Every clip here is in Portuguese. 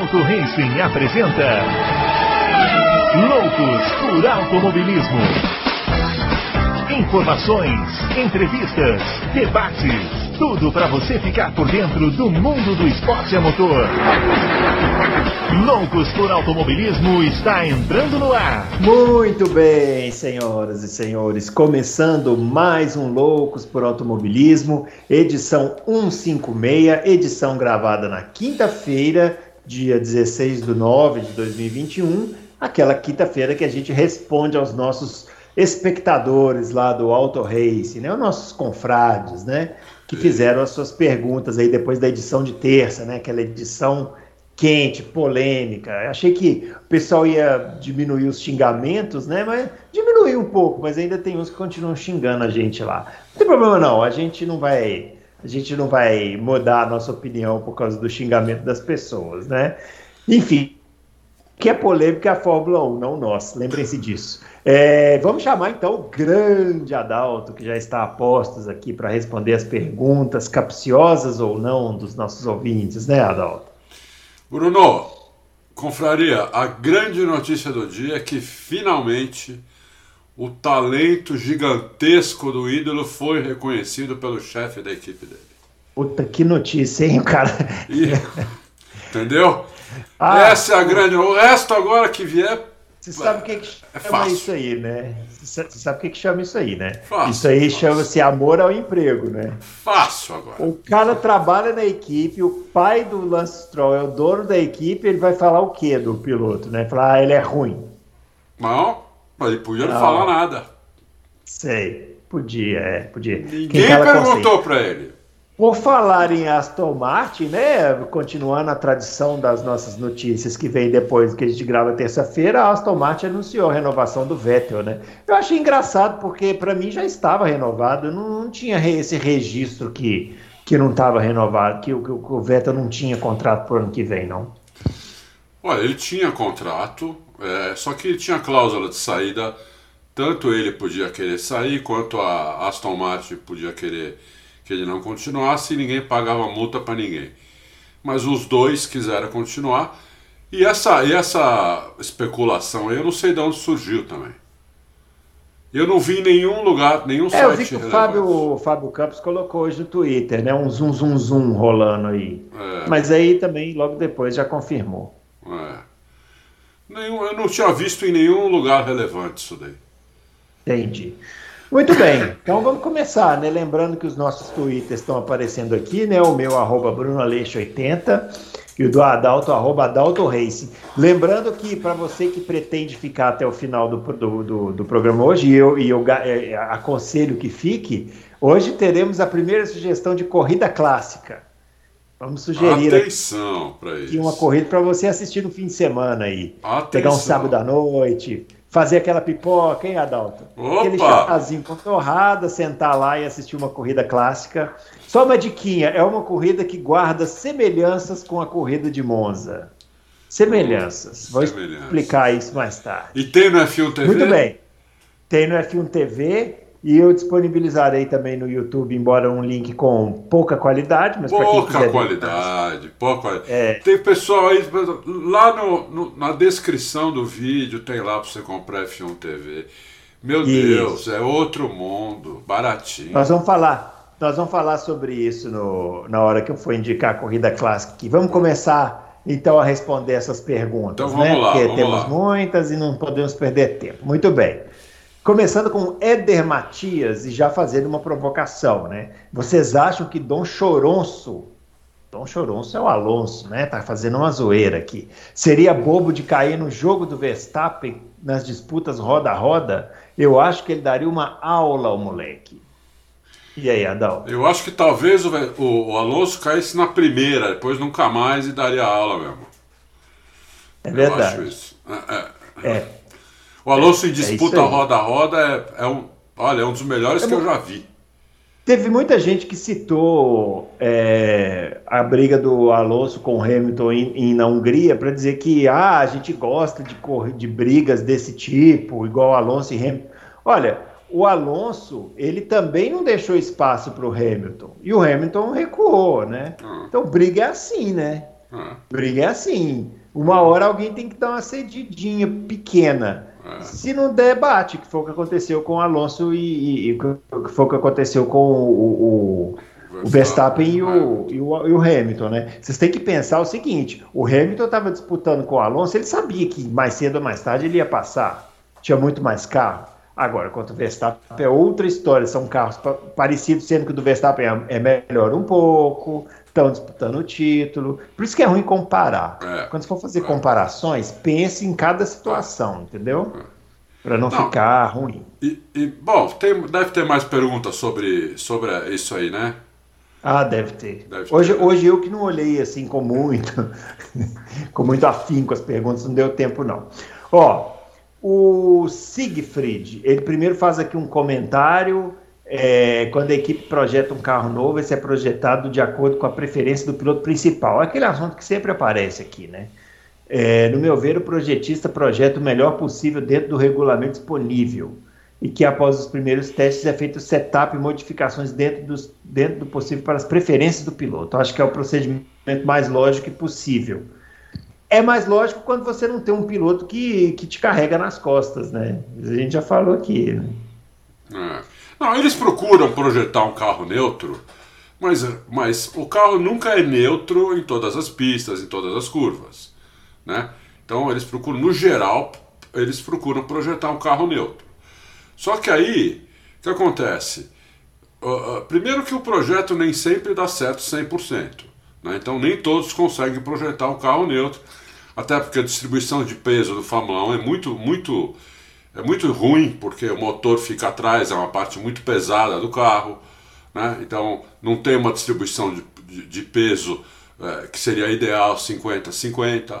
Auto Racing apresenta Loucos por Automobilismo. Informações, entrevistas, debates, tudo para você ficar por dentro do mundo do esporte a motor. Loucos por Automobilismo está entrando no ar. Muito bem, senhoras e senhores, começando mais um Loucos por Automobilismo, edição 156, edição gravada na quinta-feira, dia 16 de 9 de 2021, aquela quinta-feira que a gente responde aos nossos espectadores lá do Auto Race, né, os nossos confrades, né, que fizeram as suas perguntas aí depois da edição de terça, né, aquela edição quente, polêmica. Achei que o pessoal ia diminuir os xingamentos, né? Mas diminuiu um pouco, mas ainda tem uns que continuam xingando a gente lá. Não tem problema não, a gente não vai, a gente não vai mudar a nossa opinião por causa do xingamento das pessoas, né? Enfim, que é polêmica é a Fórmula 1, não nós, lembrem-se disso. É, vamos chamar então o grande Adalto, que já está a postos aqui para responder as perguntas capciosas ou não dos nossos ouvintes, né, Adalto? Bruno, confraria, a grande notícia do dia é que finalmente o talento gigantesco do ídolo foi reconhecido pelo chefe da equipe dele. Puta, que notícia, hein, cara? E, entendeu? Ah, Essa é a grande. O resto agora que vier você sabe o que, que é chama fácil. isso aí, né? Você sabe o que, que chama isso aí, né? Fácil, isso aí chama-se amor ao emprego, né? Fácil agora. O cara trabalha na equipe, o pai do Lance Stroll é o dono da equipe, ele vai falar o quê do piloto, né? Falar, ah, ele é ruim. Não, mas ele podia não Não. falar nada. Sei, podia, é, podia. Ninguém perguntou pra ele. Por falar em Aston Martin, né? Continuando a tradição das nossas notícias que vem depois que a gente grava terça-feira, a Aston Martin anunciou a renovação do Vettel, né? Eu achei engraçado porque para mim já estava renovado, não, não tinha esse registro que, que não estava renovado, que, o- que o Vettel não tinha contrato pro ano que vem, não. Olha, ele tinha contrato, é, só que tinha cláusula de saída. Tanto ele podia querer sair, quanto a Aston Martin podia querer que ele não continuasse e ninguém pagava multa para ninguém. Mas os dois quiseram continuar. E essa, e essa especulação aí, eu não sei de onde surgiu também. Eu não vi em nenhum lugar, nenhum É, site eu vi que o. Fábio, o Fábio Campos colocou hoje no Twitter, né? Um zum zum zum rolando aí. É. Mas aí também logo depois já confirmou. É. Nenhum, eu não tinha visto em nenhum lugar relevante isso daí. Entendi. Muito bem, então vamos começar, né? Lembrando que os nossos twitters estão aparecendo aqui, né? O meu arroba BrunoAleixo80 e o do Adalto, arroba Adalto Racing. Lembrando que para você que pretende ficar até o final do, do, do, do programa hoje, e eu, e eu eh, aconselho que fique, hoje teremos a primeira sugestão de corrida clássica. Vamos sugerir aqui Atenção isso. uma corrida para você assistir no fim de semana aí. Atenção. Pegar um sábado à noite, fazer aquela pipoca, hein, Adalto? Opa! Aquele chazinho com torrada, sentar lá e assistir uma corrida clássica. Só uma diquinha, é uma corrida que guarda semelhanças com a corrida de Monza. Semelhanças. Vou Semelhanças. explicar isso mais tarde. E tem no F1 TV? Muito bem. Tem no F1 TV e eu disponibilizarei também no YouTube, embora um link com pouca qualidade, mas para quem Pouca quiser ver- qualidade, pouca qualidade. É. Tem pessoal aí, lá no, no- na descrição do vídeo tem lá para você comprar F1 TV. Meu Isso. Deus, é outro mundo, baratinho. Nós vamos falar, nós vamos falar sobre isso no- na hora que eu for indicar a corrida clássica aqui. Vamos começar então a responder essas perguntas, Então vamos né? lá, Porque vamos temos lá. muitas e não podemos perder tempo. Muito bem. Começando com Éder Matias e já fazendo uma provocação, né? Vocês acham que Dom Choronço, Dom Choronço é o Alonso, né? Tá fazendo uma zoeira aqui. Seria bobo de cair no jogo do Verstappen nas disputas roda a roda? Eu acho que ele daria uma aula ao moleque. E aí, Adão? Eu acho que talvez o, o- o Alonso caísse na primeira, depois nunca mais e daria aula mesmo. É Eu acho verdade. isso. É, é. É. O Alonso em É, é isso disputa aí. roda a roda é, é um, olha, é um dos melhores que eu já vi. Teve muita gente que citou é, a briga do Alonso com o Hamilton em, em- na Hungria para dizer que ah, a gente gosta de, de brigas desse tipo, igual Alonso e Hamilton. Olha, o Alonso ele também não deixou espaço para o Hamilton e o Hamilton recuou, né? Ah. Então briga é assim, né? É. Briga é assim. Uma hora alguém tem que dar uma cedidinha pequena. É. Se não der, bate, que foi o que aconteceu com o Alonso e, e, que foi o que aconteceu com o, o, o Verstappen e o, e, o, e o Hamilton, né? Vocês têm que pensar o seguinte: o Hamilton estava disputando com o Alonso, ele sabia que mais cedo ou mais tarde ele ia passar, tinha muito mais carro. Agora, quanto o Verstappen é outra história, são carros parecidos, sendo que o do Verstappen é, é melhor um pouco, estão disputando o título. Por isso que é ruim comparar. É, Quando você for fazer é. comparações, pense em cada situação, entendeu? É. Para não, não, ficar ruim. E, e, bom, tem, deve ter mais perguntas sobre, sobre isso aí, né? Ah, deve ter. Deve ter hoje, né? hoje eu que não olhei assim com muito, com muito afinco as perguntas, não deu tempo não. Ó, o Siegfried, ele primeiro faz aqui um comentário é, quando a equipe projeta um carro novo, esse é projetado de acordo com a preferência do piloto principal. É aquele assunto que sempre aparece aqui, né? É, no meu ver, o projetista projeta o melhor possível dentro do regulamento disponível e que após os primeiros testes é feito setup e modificações dentro, dos, dentro do possível para as preferências do piloto. Acho que é o procedimento mais lógico e possível. É mais lógico quando você não tem um piloto que, que te carrega nas costas, né? A gente já falou aqui. Né? É. Não, eles procuram projetar um carro neutro, mas, mas o carro nunca é neutro em todas as pistas, em todas as curvas. Né? Então eles procuram, no geral, eles procuram projetar um carro neutro. Só que aí, o que acontece? Uh, uh, primeiro que o projeto nem sempre dá certo 100%. Né? Então nem todos conseguem projetar um carro neutro, até porque a distribuição de peso do Fórmula 1 é muito, muito é muito ruim porque o motor fica atrás, é uma parte muito pesada do carro, né? então não tem uma distribuição de, de, de peso é, que seria ideal 50-50.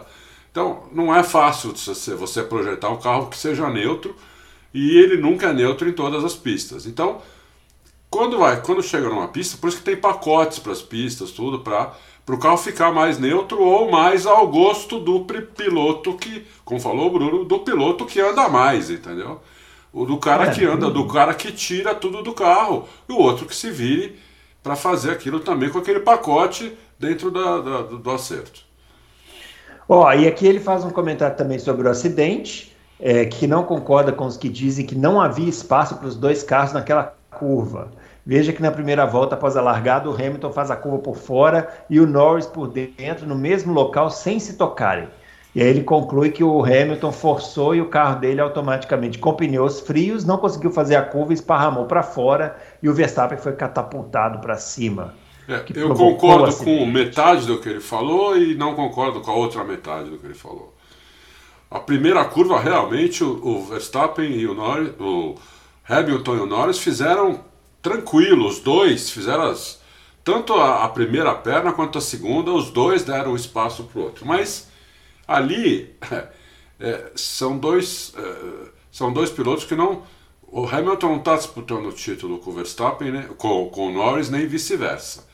Então não é fácil você, projetar um carro que seja neutro e ele nunca é neutro em todas as pistas. Então, quando vai, quando chega numa pista, por isso que tem pacotes para as pistas, tudo para para o carro ficar mais neutro ou mais ao gosto do piloto que, como falou o Bruno, do piloto que anda mais, entendeu? O do cara é, que anda, do cara que tira tudo do carro, e o outro que se vire para fazer aquilo também com aquele pacote dentro da, da, do acerto. Ó, oh, e aqui ele faz um comentário também sobre o acidente, é, que não concorda com os que dizem que não havia espaço para os dois carros naquela curva. Veja que na primeira volta, após a largada, o Hamilton faz a curva por fora e o Norris por dentro, no mesmo local, sem se tocarem. E aí ele conclui que o Hamilton forçou e o carro dele automaticamente, com pneus frios, não conseguiu fazer a curva, esparramou para fora e o Verstappen foi catapultado para cima. É, eu concordo com metade do que ele falou e não concordo com a outra metade do que ele falou. A primeira curva, realmente, o, o Verstappen e o Norris, o Hamilton e o Norris fizeram tranquilo, os dois fizeram as, tanto a, a, primeira perna quanto a segunda, os dois deram espaço para o outro. Mas ali é, são, dois, é, são dois pilotos que não. O Hamilton não está disputando o título com o Verstappen, né, com, com o Norris, nem vice-versa.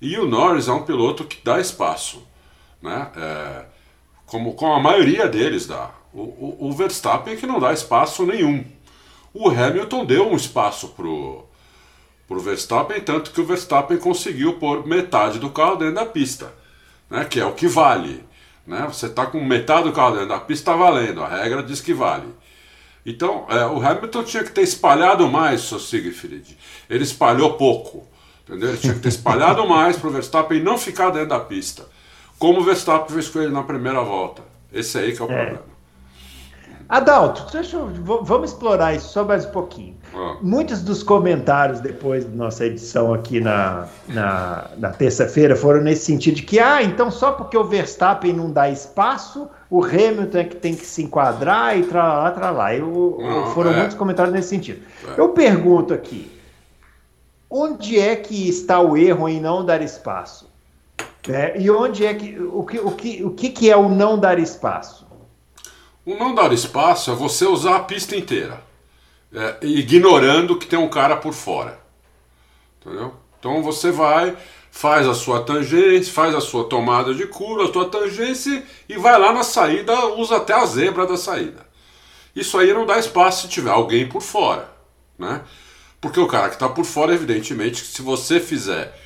E o Norris é um piloto que dá espaço, né? É, como com a maioria deles dá. O, o, o Verstappen é que não dá espaço nenhum. O Hamilton deu um espaço pro para o Verstappen, tanto que o Verstappen conseguiu pôr metade do carro dentro da pista, né, que é o que vale. Né? Você está com metade do carro dentro da pista, está valendo, a regra diz que vale. Então, é, o Hamilton tinha que ter espalhado mais seu Siegfried. Ele espalhou pouco. Entendeu? Ele tinha que ter espalhado mais para o Verstappen não ficar dentro da pista. Como o Verstappen fez com ele na primeira volta. Esse aí que é o é. problema. Adalto, deixa eu, vamos explorar isso só mais um pouquinho. Ah. Muitos dos comentários depois da nossa edição aqui na, na, na terça-feira foram nesse sentido de que, ah, então só porque o Verstappen não dá espaço, o Hamilton é que tem que se enquadrar e tralá, tralá. Eu, não, foram é. muitos comentários nesse sentido. É. Eu pergunto aqui, onde é que está o erro em não dar espaço? É, e onde é que o, que, o, que, o que, que é o não dar espaço? O não dar espaço é você usar a pista inteira, é, ignorando que tem um cara por fora. Entendeu? Então você vai, faz a sua tangência, faz a sua tomada de curva, a sua tangência e vai lá na saída, usa até a zebra da saída. Isso aí não dá espaço se tiver alguém por fora, né? Porque o cara que está por fora, evidentemente, se você fizer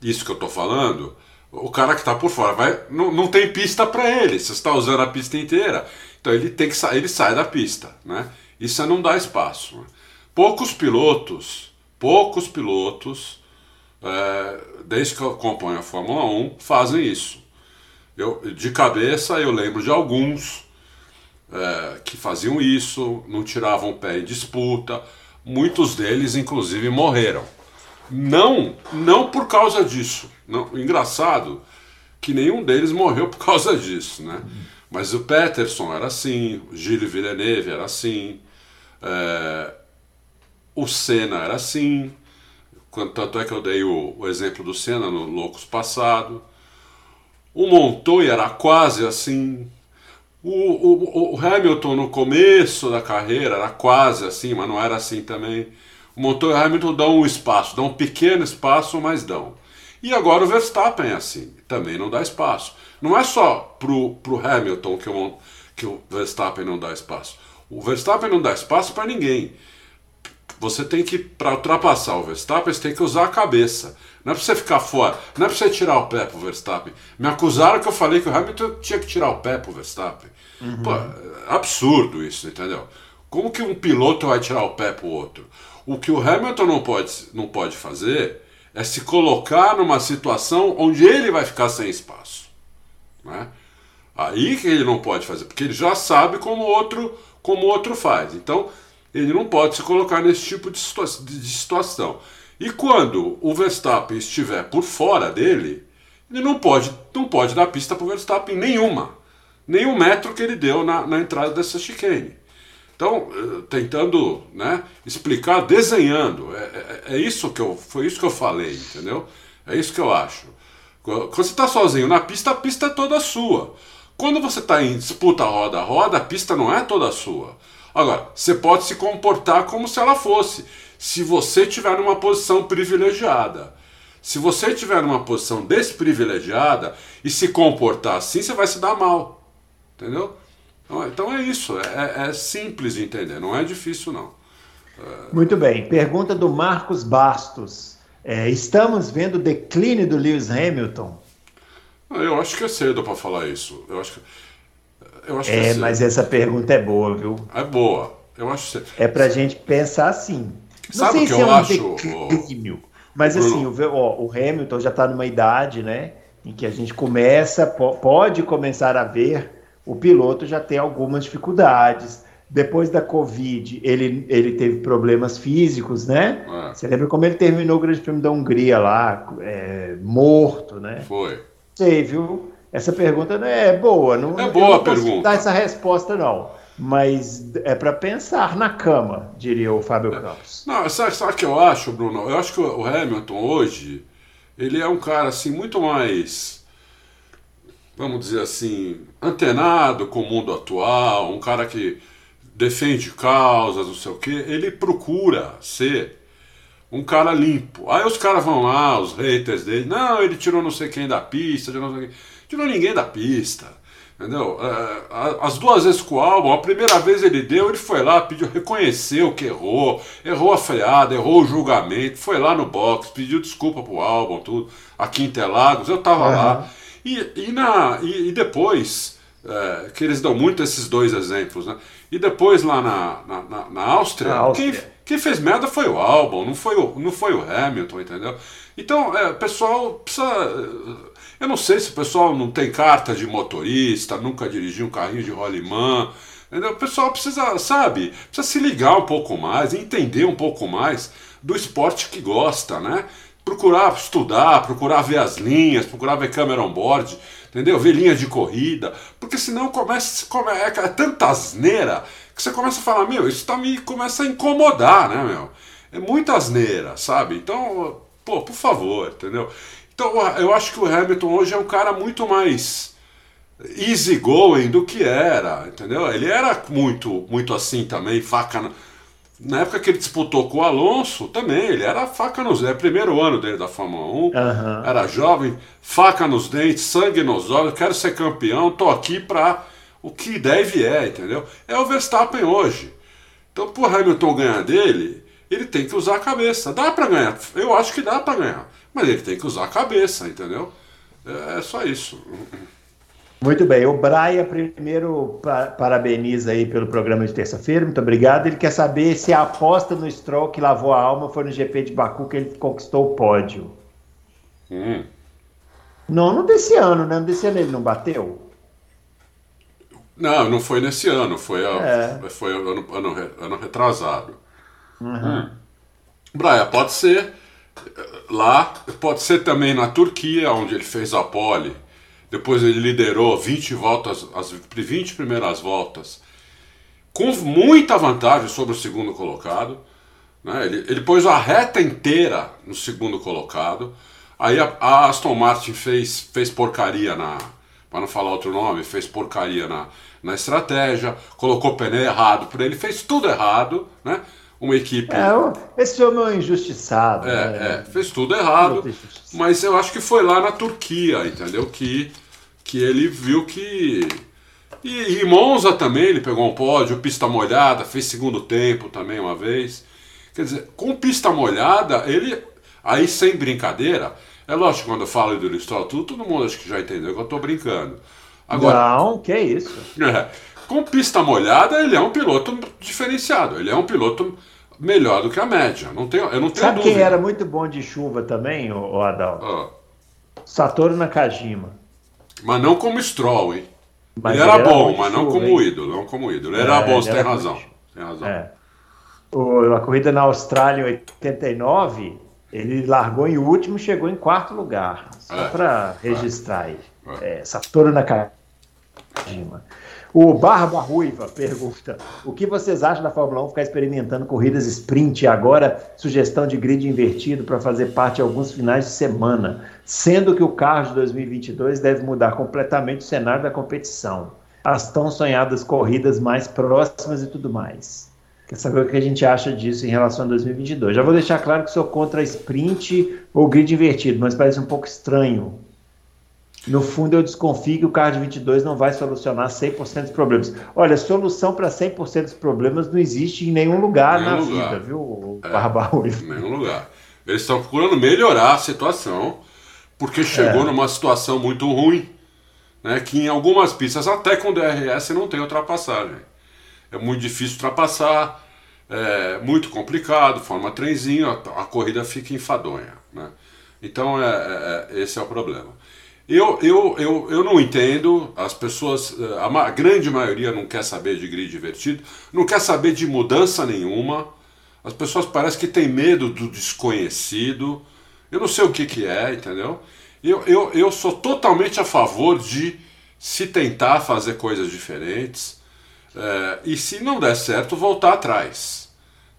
isso que eu estou falando, o cara que está por fora vai, não, não tem pista para ele. Você está usando a pista inteira, então ele tem que sair, ele sai da pista, né? Isso é não dá espaço. Né? Poucos pilotos, poucos pilotos, é, desde que eu acompanho a Fórmula 1, fazem isso. Eu, de cabeça eu lembro de alguns é, que faziam isso, não tiravam o pé em disputa. Muitos deles, inclusive, morreram. Não, não por causa disso. Não, engraçado que nenhum deles morreu por causa disso, né? Mas o Peterson era assim, o Gilles Villeneuve era assim, é, o Senna era assim, tanto é que eu dei o, o exemplo do Senna no Loucos passado. O Montoya era quase assim. O, o, o, Hamilton no começo da carreira era quase assim, mas não era assim também. O Montoya e o Hamilton dão um espaço, dão um pequeno espaço, mas dão. E agora o Verstappen é assim, também não dá espaço. Não é só pro, pro Hamilton que o, que o Verstappen não dá espaço. O Verstappen não dá espaço para ninguém. Você tem que, para ultrapassar o Verstappen, você tem que usar a cabeça. Não é para você ficar fora, não é para você tirar o pé pro Verstappen. Me acusaram que eu falei que o Hamilton tinha que tirar o pé pro Verstappen. Uhum. Pô, é absurdo isso, entendeu? Como que um piloto vai tirar o pé pro outro? O que o Hamilton não pode, não pode fazer é se colocar numa situação onde ele vai ficar sem espaço. Né? Aí que ele não pode fazer, porque ele já sabe como outro, como outro faz. Então, ele não pode se colocar nesse tipo de, situa de situação. E quando o Verstappen estiver por fora dele, ele não pode, não pode dar pista para o Verstappen nenhuma. Nenhum metro que ele deu na, na entrada dessa chicane. Então, eh, tentando né, explicar, desenhando. É, é, é, isso que eu, foi isso que eu falei, entendeu? É isso que eu acho. Quando você está sozinho na pista, a pista é toda sua. Quando você está em disputa roda a roda, a pista não é toda sua. Agora, você pode se comportar como se ela fosse se você tiver numa posição privilegiada. Se você estiver numa posição desprivilegiada e se comportar assim, você vai se dar mal. Entendeu? Então, então é isso, é, é, simples de entender, não é difícil não. É... Muito bem, pergunta do Marcos Bastos. É, estamos vendo o declínio do Lewis Hamilton? Eu acho que é cedo para falar isso. Eu acho que, eu acho é, é mas essa pergunta é boa, viu? É boa. Eu acho que... É para a gente pensar assim. Não Sabe sei se é um acho, declínio, mas assim, o, ó, o Hamilton já está numa idade, né, em que a gente começa, pode começar a ver o piloto já ter algumas dificuldades. Depois da Covid, ele, ele teve problemas físicos, né? É. Você lembra como ele terminou o Grande Prêmio da Hungria lá, é, morto, né? Foi. Sei, viu? Essa pergunta não é boa. Não, é boa a pergunta. Não dar essa resposta, não mas é para pensar na cama, diria o Fábio é. Campos. Não, sabe, sabe o que eu acho, Bruno? Eu acho que o Hamilton hoje, ele é um cara assim muito mais, vamos dizer assim, antenado com o mundo atual, um cara que defende causas, não sei o quê. Ele procura ser um cara limpo. Aí os caras vão lá, os haters dele, não, ele tirou não sei quem da pista, tirou, não sei quem. tirou ninguém da pista. Entendeu? É, as duas vezes com o álbum, a primeira vez ele deu, ele foi lá, pediu, reconheceu que errou, errou a freada, errou o julgamento, foi lá no box, pediu desculpa pro álbum, tudo, aqui em Interlagos, eu tava uhum. lá. E, e, na, e, e depois, é, que eles dão muito esses dois exemplos, né? E depois lá na, na, na, na Áustria, Áustria. Quem, quem, fez merda foi o álbum, não foi o, não foi o Hamilton, entendeu? Então, é, pessoal precisa eu não sei se o pessoal não tem carta de motorista, nunca dirigiu um carrinho de rolimã. Entendeu? O pessoal precisa, sabe, precisa se ligar um pouco mais, entender um pouco mais do esporte que gosta, né? Procurar estudar, procurar ver as linhas, procurar ver câmera on board, entendeu? Ver linha de corrida, porque senão começa, começa é, é tanta asneira que você começa a falar, meu, isso tá me começa a incomodar, né, meu? É muita asneira, sabe? Então, pô, por favor, entendeu? Então eu acho que o Hamilton hoje é um cara muito mais easygoing do que era, entendeu? Ele era muito, muito assim também, faca. Na, na época que ele disputou com o Alonso, também, ele era faca nos dentes. É primeiro ano dele da Fórmula 1, uhum. era jovem, faca nos dentes, sangue nos olhos, quero ser campeão, tô aqui pra o que deve é, entendeu? É o Verstappen hoje. Então, pro Hamilton ganhar dele, ele tem que usar a cabeça. Dá para ganhar, eu acho que dá para ganhar. Mas ele tem que usar a cabeça, entendeu? É, é só isso. Muito bem. O Braia primeiro parabeniza aí pelo programa de terça-feira. Muito obrigado. Ele quer saber se a aposta no Stroll que lavou a alma foi no GP de Baku que ele conquistou o pódio. Hum. Não, não desse ano, né? Desse ano ele não bateu? Não, não foi nesse ano. Foi, a, é. foi ano, ano, ano retrasado. Uhum. Hum. Braia, pode ser lá, pode ser também na Turquia, onde ele fez a pole. Depois ele liderou 20 voltas, as 20 primeiras voltas, com muita vantagem sobre o segundo colocado. Né? Ele, ele pôs a reta inteira no segundo colocado. Aí a, a Aston Martin fez, fez porcaria na. Para não falar outro nome, fez porcaria na, na estratégia, colocou pneu errado para ele, fez tudo errado, né? uma equipe. É, esse homem é um injustiçado. É, né? é, fez tudo errado. Mas eu acho que foi lá na Turquia, entendeu? Que, que ele viu que. E, e Monza também, ele pegou um pódio, pista molhada, fez segundo tempo também uma vez. Quer dizer, com pista molhada, ele. Aí sem brincadeira, é lógico, quando eu falo do Listrol, tudo, todo mundo acho que já entendeu que eu tô brincando. Agora, Não, que é isso. É, com pista molhada, ele é um piloto diferenciado. Ele é um piloto melhor do que a média. Não tenho, eu não tenho Sabe dúvida. quem era muito bom de chuva também, o Adalto? Ah. Satoru Nakajima. Mas não como Stroll, hein? Mas ele, era, era bom, mas não como hein? ídolo, não como ídolo. Ele é, era bom, você tem razão. Tem razão. É. O, a corrida na Austrália em 89, ele largou em último e chegou em quarto lugar. Só é. para registrar aí. É. É, Satoru Nakajima. O Barba Ruiva pergunta: o que vocês acham da Fórmula 1 ficar experimentando corridas sprint agora sugestão de grid invertido para fazer parte de alguns finais de semana, sendo que o carro de 2022 deve mudar completamente o cenário da competição, as tão sonhadas corridas mais próximas e tudo mais. Quer saber o que a gente acha disso em relação a 2022? Já vou deixar claro que sou contra sprint ou grid invertido, mas parece um pouco estranho no fundo, eu desconfio que o carro de 22 não vai solucionar 100% dos problemas. Olha, solução para 100% dos problemas não existe em nenhum lugar nenhum na lugar. vida, viu, é, Barba Em nenhum lugar. Eles estão procurando melhorar a situação, porque chegou é. numa situação muito ruim, né, que em algumas pistas, até com DRS, não tem ultrapassagem. É muito difícil ultrapassar, é muito complicado, forma trenzinho, a, a corrida fica enfadonha. Né? Então, é, é, é esse é o problema. Eu, eu, eu, eu não entendo, as pessoas, eh, a grande maioria não quer saber de grid divertido, não quer saber de mudança nenhuma. As pessoas parecem que têm medo do desconhecido. Eu não sei o que, que é, entendeu? Eu, eu, eu sou totalmente a favor de se tentar fazer coisas diferentes é, e se não der certo, voltar atrás.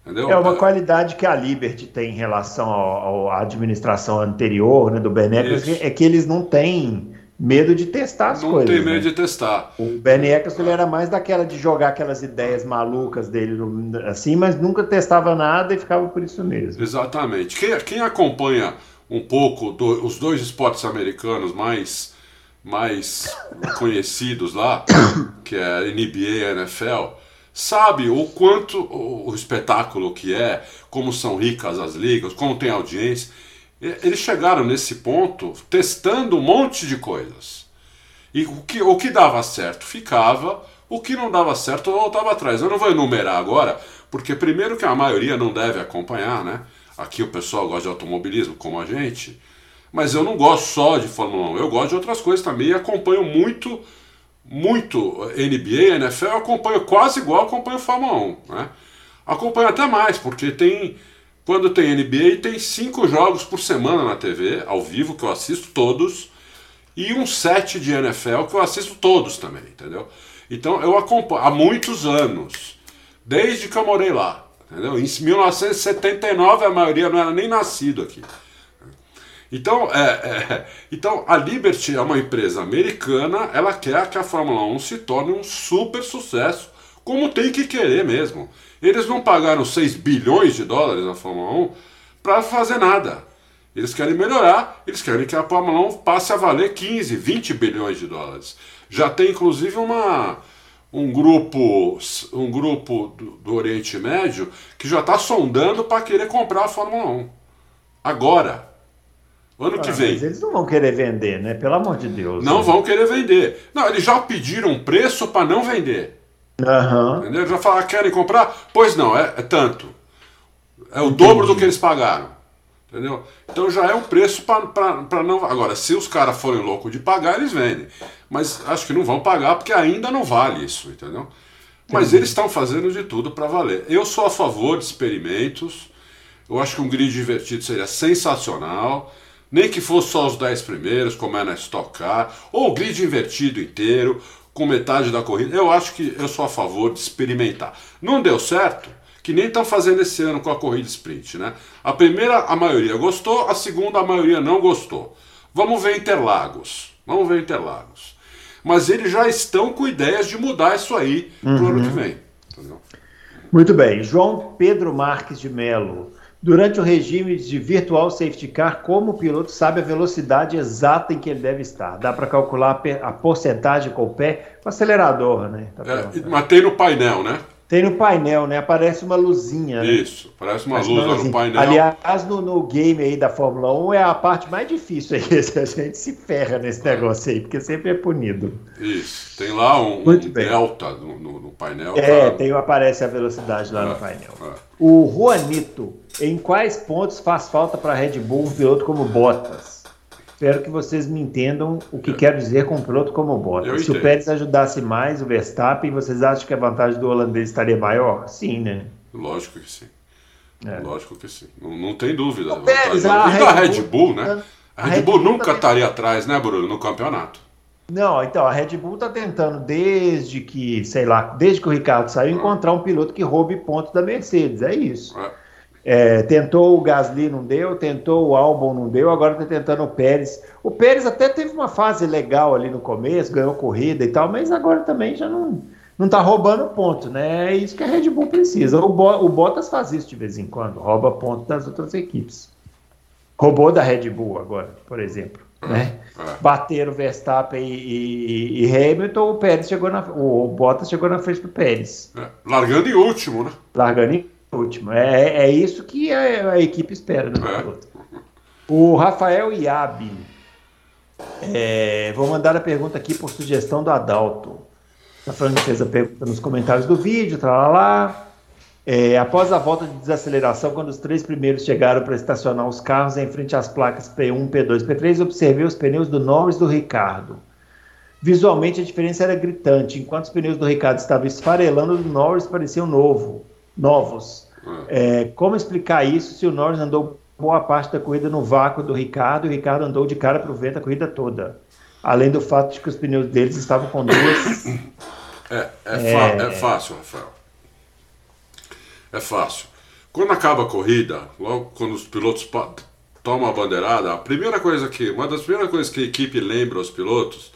Entendeu? É uma qualidade que a Liberty tem em relação à administração anterior, né, do Benecas, é que eles não têm medo de testar as não coisas. Não tem medo né? de testar. O Ben ele era mais daquela de jogar aquelas ideias malucas dele assim, mas nunca testava nada e ficava por isso mesmo. Exatamente. Quem, quem acompanha um pouco do, os dois esportes americanos mais, mais conhecidos lá, que é a NBA e a NFL, sabe o quanto o, espetáculo que é, como são ricas as ligas, como tem audiência. Eles chegaram nesse ponto testando um monte de coisas. E o que, o que dava certo ficava, o que não dava certo voltava atrás. Eu não vou enumerar agora, porque primeiro que a maioria não deve acompanhar, né? Aqui o pessoal gosta de automobilismo, como a gente. Mas eu não gosto só de Fórmula 1, eu gosto de outras coisas também e acompanho muito muito NBA, NFL, eu acompanho quase igual acompanho Fórmula 1. Né? Acompanho até mais, porque tem. Quando tem NBA, tem cinco jogos por semana na TV, ao vivo, que eu assisto todos, e um set de NFL que eu assisto todos também, entendeu? Então eu acompanho há muitos anos, desde que eu morei lá. Entendeu? Em 1979 a maioria não era nem nascido aqui. Então, é, é, então, a Liberty é uma empresa americana, ela quer que a Fórmula 1 se torne um super sucesso, como tem que querer mesmo. Eles não pagaram 6 bilhões de dólares na Fórmula 1 para fazer nada. Eles querem melhorar, eles querem que a Fórmula 1 passe a valer 15, 20 bilhões de dólares. Já tem inclusive uma, um grupo, um grupo do, do Oriente Médio que já está sondando para querer comprar a Fórmula 1. Agora. Ano ah, que vem. Mas eles não vão querer vender, né? Pelo amor de Deus. Não né? vão querer vender. Não, eles já pediram um preço para não vender. Uhum. Entendeu? Já falaram, querem comprar? Pois não, é, é tanto. É o Entendi. dobro do que eles pagaram. Entendeu? Então já é um preço para não. Agora, se os caras forem loucos de pagar, eles vendem. Mas acho que não vão pagar porque ainda não vale isso, entendeu? Mas eles estão fazendo de tudo para valer. Eu sou a favor de experimentos. Eu acho que um grid invertido seria sensacional. Nem que fosse só os 10 primeiros, como é na Stock Car, ou o grid invertido inteiro, com metade da corrida. Eu acho que eu sou a favor de experimentar. Não deu certo? Que nem estão fazendo esse ano com a corrida sprint, né? A primeira a maioria gostou, a segunda a maioria não gostou. Vamos ver Interlagos. Vamos ver Interlagos. Mas eles já estão com ideias de mudar isso aí uhum. pro ano que vem. Entendeu? Muito bem. João Pedro Marques de Melo. Durante o regime de virtual safety car, como o piloto sabe a velocidade exata em que ele deve estar? Dá para calcular a porcentagem com o pé, com o acelerador, né? Tá é, mas tem no painel, né? Tem no painel, né? Aparece uma luzinha. Né? Isso, parece uma luz lá no painel. Aliás, no, no, game aí da Fórmula 1 é a parte mais difícil aí. A gente se ferra nesse negócio aí, porque sempre é punido. Isso. Tem lá um, um delta no, no, no, painel. É, pra... tem, aparece a velocidade lá é, no painel. É. O Juanito, em quais pontos faz falta para a Red Bull um piloto como Bottas? Espero que vocês me entendam o que é. quero dizer com um piloto como o Bottas. Se o Pérez ajudasse mais o Verstappen, vocês acham que a vantagem do holandês estaria maior? Sim, né? Lógico que sim. É. Lógico que sim. Não, não tem dúvida. O Pérez, a e da Red Bull, né? A Red, Bull, Bull nunca tá estaria atrás, né, Bruno, no campeonato. Não, então, a Red Bull está tentando, desde que, sei lá, desde que o Ricardo saiu, ah. encontrar um piloto que roube pontos da Mercedes. É isso. É. É, tentou o Gasly, não deu, tentou o Albon, não deu, agora está tentando o Pérez. O Pérez até teve uma fase legal ali no começo, ganhou corrida e tal, mas agora também já não, não tá roubando ponto, né? É isso que a Red Bull precisa. O, Bo, o Bottas faz isso de vez em quando, rouba ponto das outras equipes. Roubou da Red Bull agora, por exemplo. Né? É. Bateram Verstappen e, e, e, Hamilton, o Pérez chegou na, o Bottas chegou na frente do Pérez. É. Largando em último, né? Largando em último. É, é isso que a, a equipe espera né, é. O Rafael Iabi. É, vou mandar a pergunta aqui por sugestão do Adalto. Está falando que fez a pergunta nos comentários do vídeo, tá lá, lá. É, após a volta de desaceleração, quando os três primeiros chegaram para estacionar os carros em frente às placas P1, P2, P3, observei os pneus do Norris e do Ricardo. Visualmente a diferença era gritante. Enquanto os pneus do Ricardo estavam esfarelando, os Norris pareciam novo, novos. É, como explicar isso se o Norris andou boa parte da corrida no vácuo do Ricardo e o Ricardo andou de cara para o vento a corrida toda? Além do fato de que os pneus deles estavam com duas. É, é, é... é fácil, Rafael. É fácil. Quando acaba a corrida, logo quando os pilotos tomam a bandeirada, a primeira coisa que. Uma das primeiras coisas que a equipe lembra aos pilotos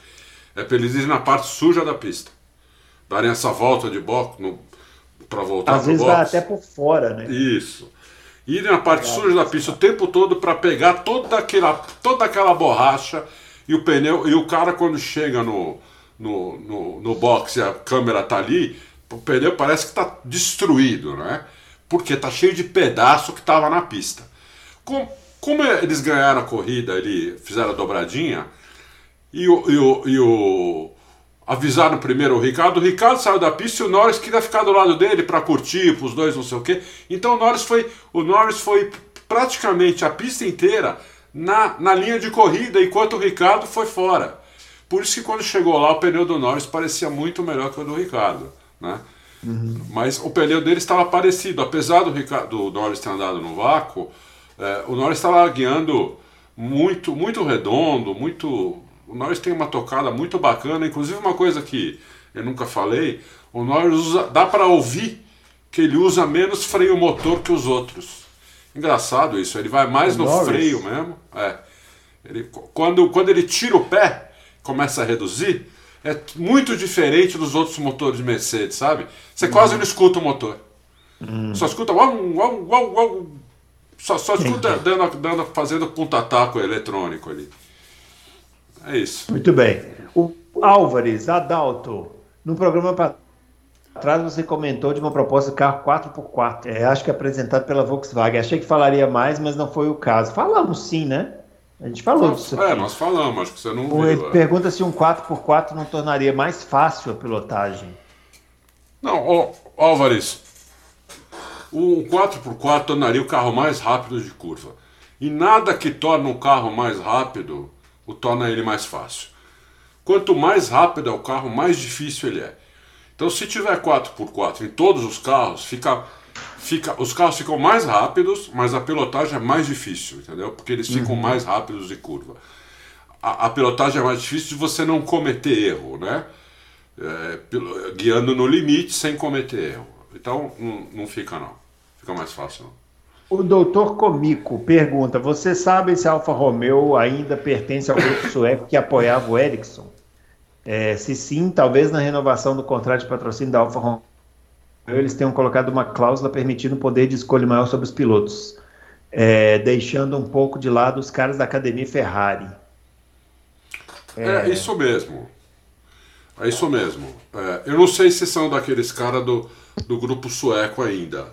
é para eles irem na parte suja da pista. Darem essa volta de box, no, para voltar Às vezes box. vai até por fora, né? Isso. Ir na parte é, suja da pista o tempo todo para pegar toda aquela, toda aquela borracha e o pneu. E o cara, quando chega no, no, no, no box e a câmera tá ali, o pneu parece que está destruído, né? Porque tá cheio de pedaço que estava na pista. Com, como eles ganharam a corrida ali, fizeram a dobradinha, e o, e o, e o avisaram primeiro o Ricardo. O Ricardo saiu da pista e o Norris queria ficar do lado dele para curtir, para os dois não sei o quê. Então o Norris foi, o Norris foi praticamente a pista inteira na, na linha de corrida, enquanto o Ricardo foi fora. Por isso que quando chegou lá, o pneu do Norris parecia muito melhor que o do Ricardo. Né? Uhum. Mas o pneu dele estava parecido. Apesar do, Ricardo, do Norris ter andado no vácuo, é, o Norris estava guiando muito, muito redondo, muito o Norris tem uma tocada muito bacana, inclusive uma coisa que eu nunca falei, o Norris usa, dá para ouvir que ele usa menos freio motor que os outros. Engraçado isso, ele vai mais o no Norris. freio mesmo. É. Ele, quando, quando ele tira o pé, começa a reduzir, é muito diferente dos outros motores de Mercedes, sabe? Você uhum. quase não escuta o motor. Uhum. Só escuta uau, uau, uau, uau, só, só escuta dando, dando, fazendo ponta-taco eletrônico ali. É isso. Muito bem. O Álvares, Adalto, no programa para trás você comentou de uma proposta de carro 4x4. É, acho que apresentado pela Volkswagen. Achei que falaria mais, mas não foi o caso. Falamos sim, né? A gente falou nós, disso. É, nós falamos, acho que você não viu. Ele é. pergunta se um 4x4 não tornaria mais fácil a pilotagem. Não, ó, Álvares, o 4x4 tornaria o carro mais rápido de curva. E nada que torna um carro mais rápido o torna ele mais fácil. Quanto mais rápido é o carro, mais difícil ele é. Então, se tiver 4x4 em todos os carros, fica, fica, os carros ficam mais rápidos, mas a pilotagem é mais difícil, entendeu? Porque eles ficam mais rápidos de curva. A, a pilotagem é mais difícil de você não cometer erro, né? É, guiando no limite sem cometer erro. Então, não, não fica não. Fica mais fácil não. O doutor Comico pergunta: Você sabe se a Alfa Romeo ainda pertence ao grupo sueco que apoiava o Ericsson? É, se sim, talvez na renovação do contrato de patrocínio da Alfa Romeo eles tenham colocado uma cláusula permitindo um poder de escolha maior sobre os pilotos, é, deixando um pouco de lado os caras da academia Ferrari. É, isso mesmo. É isso mesmo. É, eu não sei se são daqueles caras do, do grupo sueco ainda.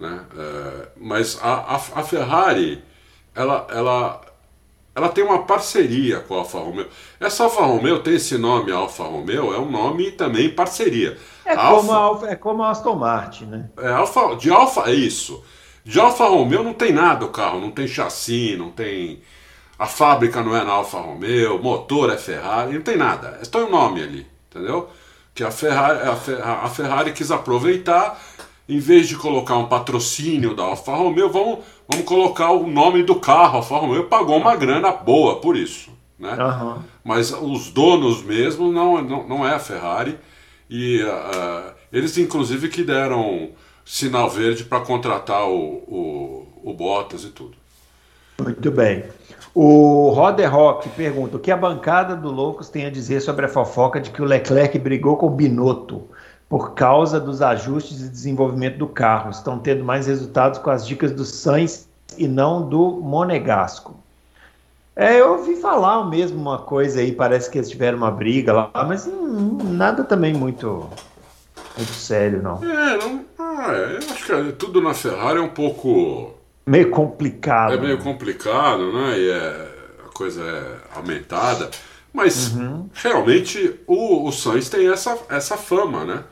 Né? É, mas a, a, a Ferrari, ela, ela, ela tem uma parceria com a Alfa Romeo. Essa Alfa Romeo tem esse nome, Alfa Romeo, é um nome também parceria. É, A como, Alfa- a, é como a Aston Martin, né? é, Alfa, de Alfa, é isso. De Alfa Romeo não tem nada o carro, não tem chassi, não tem. A fábrica não é na Alfa Romeo, motor é Ferrari, não tem nada. É só o nome ali, entendeu? Que a Ferrari, a Fe- a Ferrari quis aproveitar, em vez de colocar um patrocínio da Alfa Romeo, vamos, vamos colocar o nome do carro. A Alfa Romeo pagou uma grana boa por isso, né? Aham. Mas os donos mesmo não, não, não é a Ferrari. E ah, eles, inclusive, que deram sinal verde para contratar o, o, o Bottas e tudo. Muito bem. O Roder Rock pergunta: o que a bancada do Loucos tem a dizer sobre a fofoca de que o Leclerc brigou com o Binotto por causa dos ajustes e desenvolvimento do carro? Estão tendo mais resultados com as dicas do Sainz e não do Monegasco. É, eu ouvi falar mesmo uma coisa aí, parece que eles tiveram uma briga lá, mas hum, nada também muito, muito sério, não. É, não, ah, é, eu acho que tudo na Ferrari é um pouco. Meio complicado. É meio complicado, né? E é, a coisa é aumentada. Mas realmente o, o Sainz tem essa, essa fama, né?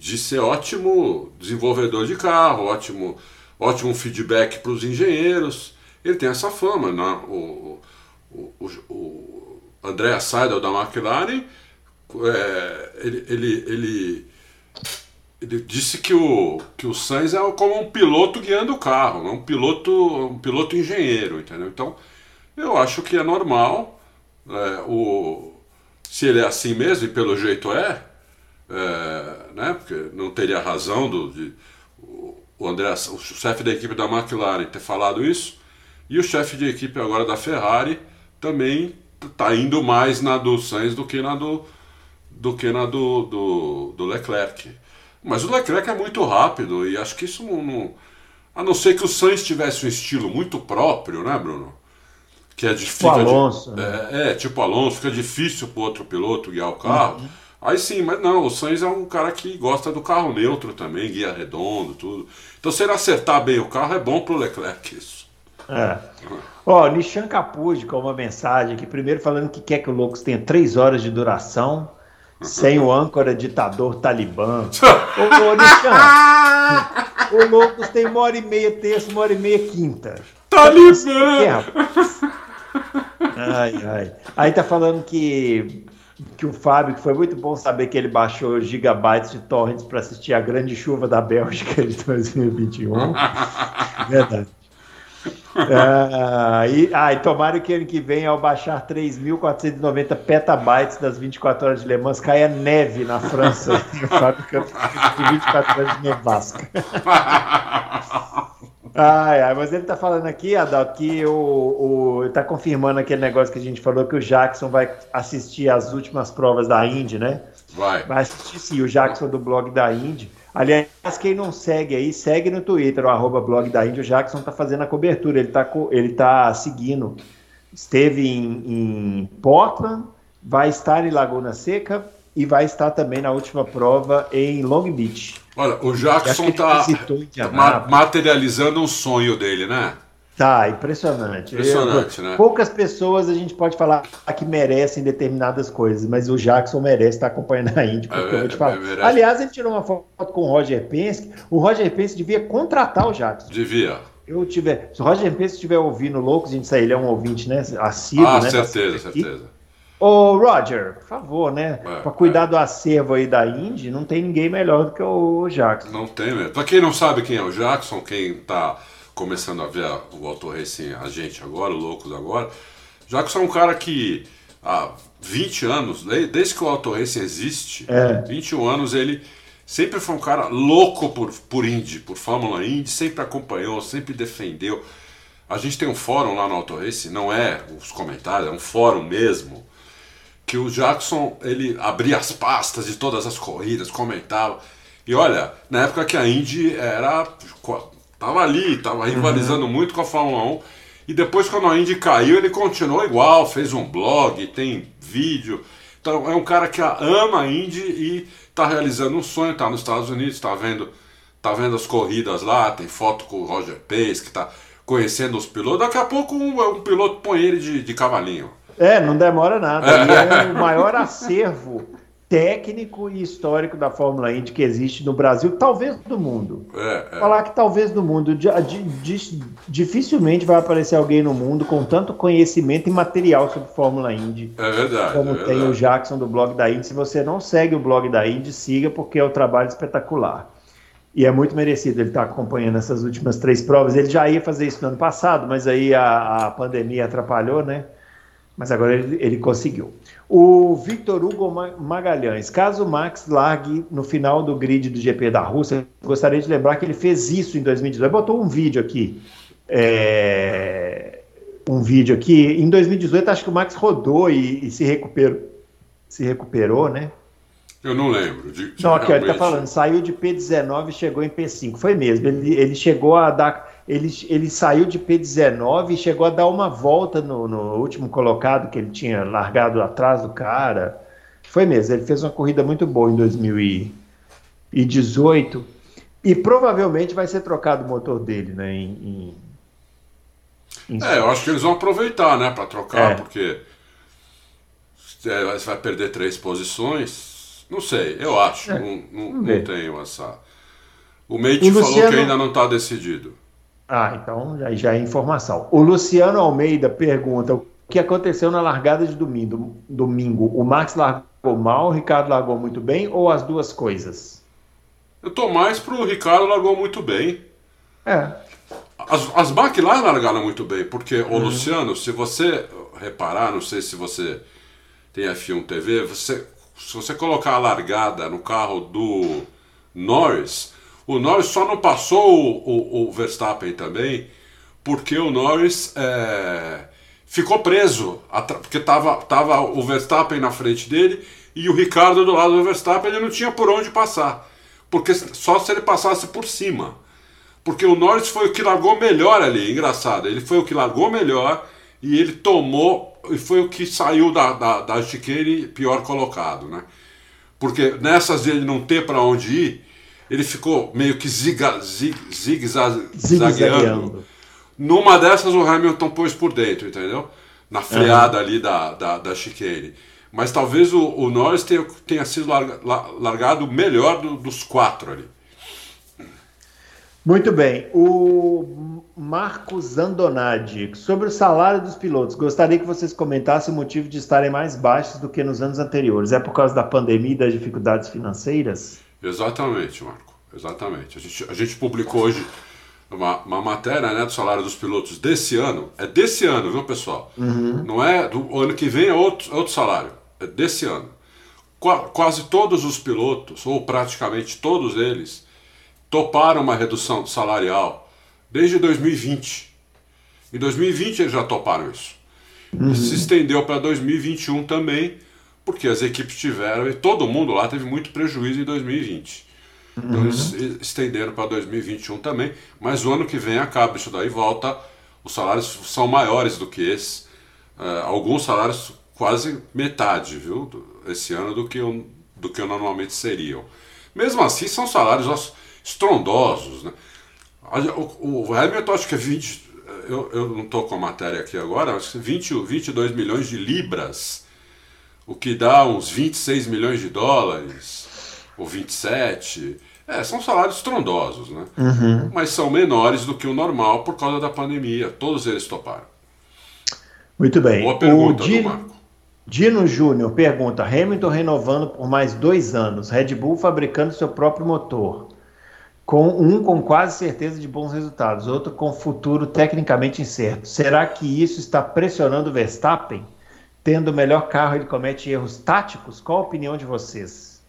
De ser ótimo desenvolvedor de carro, ótimo, ótimo feedback para os engenheiros. Ele tem essa fama. Né? O, o, o, o Andrea Seidel da McLaren, é, ele, ele, ele, ele disse que o, que o Sainz é como um piloto guiando o carro, não um piloto, um piloto engenheiro, entendeu? Então, eu acho que é normal. é, o, se ele é assim mesmo, e pelo jeito é, é, né? Porque não teria razão do, de, o, André, o chefe da equipe da McLaren ter falado isso, e o chefe de equipe agora da Ferrari também está indo mais na do Sainz do que na do, do que na do, do, do Leclerc. Mas o Leclerc é muito rápido e acho que isso não, não- A não ser que o Sainz tivesse um estilo muito próprio, né, Bruno? Que é difícil. Alonso, né? é, é, tipo Alonso, fica difícil pro outro piloto guiar o carro. Aí sim, mas não, o Sainz é um cara que gosta do carro neutro também, guia redondo, tudo. Então se ele acertar bem o carro, é bom pro Leclerc isso. É. Ó, Nishan Capuji com uma mensagem aqui, primeiro falando que quer que o Loucos tenha três horas de duração, sem o âncora ditador talibã. Ô, ô Nishan, o Loucos tem uma hora e meia terça, uma hora e meia quinta. Talibã! rapaz? Ai, ai. Aí tá falando que, que o Fábio, que foi muito bom saber que ele baixou gigabytes de torrents para assistir a grande chuva da Bélgica de 2021. Verdade. Ah, e, ah, e tomara que ano que vem, ao baixar 3.490 petabytes das 24 horas de Le Mans, caia neve na França. e o Fábio Campos fica com 24 horas de nevasca. Ai, ai, mas ele tá falando aqui, Adalto, que o, o, tá confirmando aquele negócio que a gente falou, que o Jackson vai assistir as últimas provas da Indy, né? Vai. Vai assistir sim, o Jackson do blog da Indy. Aliás, quem não segue aí, segue no Twitter, o arroba blog da Indy, o Jackson tá fazendo a cobertura, ele tá, ele tá seguindo. Esteve em, em Portland, vai estar em Laguna Seca e vai estar também na última prova em Long Beach. Olha, o Jackson tá visitou ma- materializando um sonho dele, né? Tá, impressionante. Impressionante, Eu, né? Poucas pessoas a gente pode falar que merecem determinadas coisas, mas o Jackson merece estar acompanhando a Indy, porque É, eu vou te falar. merece. Aliás, ele tirou uma foto com o Roger Penske. O Roger Penske devia contratar o Jackson. Devia. Eu tiver, se o Roger Penske estiver ouvindo Loucos, a gente sabe, ele é um ouvinte, né? Assíduo, ah, né? tá certeza, aqui. certeza. Ô, Roger, por favor, né? É, Para cuidar do acervo aí da Indy, não tem ninguém melhor do que o Jackson. Não tem mesmo. Pra quem não sabe quem é o Jackson, quem tá começando a ver o Auto Racing, a gente agora, o Loucos agora, Jackson é um cara que há 20 anos, de- desde que o Auto Racing existe, É. 21 anos, ele sempre foi um cara louco por, por Indy, por Fórmula Indy, sempre acompanhou, sempre defendeu. A gente tem um fórum lá no Auto Racing, não é os comentários, é um fórum mesmo, que o Jackson ele abria as pastas de todas as corridas, comentava. E olha, na época que a Indy era tava ali, tava rivalizando muito com a Fórmula 1. E depois quando a Indy caiu, ele continuou igual, fez um blog, tem vídeo. Então é um cara que ama a Indy e tá realizando um sonho, tá nos Estados Unidos, tá vendo, tá vendo as corridas lá, tem foto com o Roger Pace, que tá conhecendo os pilotos. Daqui a pouco um, um piloto põe ele de, de cavalinho. É, não demora nada. Ele é o maior acervo técnico e histórico da Fórmula Indy que existe no Brasil, talvez do mundo. É, é. Falar que talvez do mundo, di- di- dificilmente vai aparecer alguém no mundo com tanto conhecimento e material sobre Fórmula Indy É verdade. como é tem verdade. o Jackson do blog da Indy. Se você não segue o blog da Indy, siga porque é um trabalho espetacular. E é muito merecido ele estar acompanhando essas últimas três provas. Ele já ia fazer isso no ano passado, mas aí a, a pandemia atrapalhou, né? Mas agora ele, ele conseguiu. O Victor Hugo Ma- Magalhães, caso Max largue no final do grid do GP da Rússia, gostaria de lembrar que ele fez isso em 2018. Botou um vídeo aqui. é, um vídeo aqui. Em 2018, acho que o Max rodou e, e se recuperou. Se recuperou, né? Eu não lembro. De, de Não, aqui, ele tá realmente- falando, saiu de P19 e chegou em P5. Foi mesmo, ele, ele chegou a dar. Ele, ele saiu de P19 e chegou a dar uma volta no, no último colocado que ele tinha largado atrás do cara. Foi mesmo, ele fez uma corrida muito boa em 2018 e provavelmente vai ser trocado o motor dele, né? Em, em- em- É, eu acho que eles vão aproveitar, né, para trocar, É. porque é, você vai perder três posições. Não sei, eu acho. É, Não, não, não tenho essa. O Mate O falou Luciano- que ainda não está decidido. Ah, então já, já é informação. O Luciano Almeida pergunta o que aconteceu na largada de domingo. domingo. O Max largou mal, o Ricardo largou muito bem ou as duas coisas? Eu tô mais pro Ricardo largou muito bem. É. As, as McLaren largaram muito bem, porque, Uhum. ô Luciano, se você reparar, não sei se você tem F1 TV, você, se você colocar a largada no carro do Norris, o Norris só não passou o, o- o Verstappen também, porque o Norris é, ficou preso, porque tava, tava o Verstappen na frente dele e o Ricardo do lado do Verstappen, ele não tinha por onde passar, porque só se ele passasse por cima. Porque o Norris foi o que largou melhor ali, engraçado. Ele foi o que largou melhor e ele tomou e foi o que saiu da, da, da chicane pior colocado, né? Porque nessas ele não ter para onde ir, ele ficou meio que ziga, zig, zigue-zagueando. Zigue-zagueando. Numa dessas o Hamilton pôs por dentro, entendeu? Na freada ali da, da, da chicane. Mas talvez o, o Norris tenha, tenha sido larga- la- largado o melhor do- dos quatro ali. Muito bem. O Marcos Andonadi, sobre o salário dos pilotos, gostaria que vocês comentassem o motivo de estarem mais baixos do que nos anos anteriores. É por causa da pandemia e das dificuldades financeiras? Exatamente, Marco. Exatamente. A gente, a gente publicou hoje uma, uma matéria né, do salário dos pilotos desse ano. É desse ano, viu, pessoal? Não é do ano que vem é outro, é outro salário. É desse ano. Qua- quase todos os pilotos, ou praticamente todos eles, toparam uma redução salarial desde 2020. Em 2020 eles já toparam isso. E se estendeu para 2021 também, porque as equipes tiveram, e todo mundo lá teve muito prejuízo em 2020. Então eles estenderam para 2021 também, mas o ano que vem acaba isso daí, volta, os salários são maiores do que esse, eh, alguns salários quase metade, viu, esse ano do que, o- do que normalmente seriam. Mesmo assim, são salários os- estrondosos, né? O, o Hamilton acho que é 20, eu, eu não estou com a matéria aqui agora, mas 20, 22 milhões de libras, o que dá uns 26 milhões de dólares, ou 27. É, são salários estrondosos, né? Uhum. Mas são menores do que o normal por causa da pandemia. Todos eles toparam. Muito bem. Boa pergunta, o Dino, Marco. Dino Júnior pergunta: Hamilton renovando por mais dois anos, Red Bull fabricando seu próprio motor. Com um com quase certeza de bons resultados, outro com futuro tecnicamente incerto. Será que isso está pressionando o Verstappen? Tendo o melhor carro, ele comete erros táticos? Qual a opinião de vocês?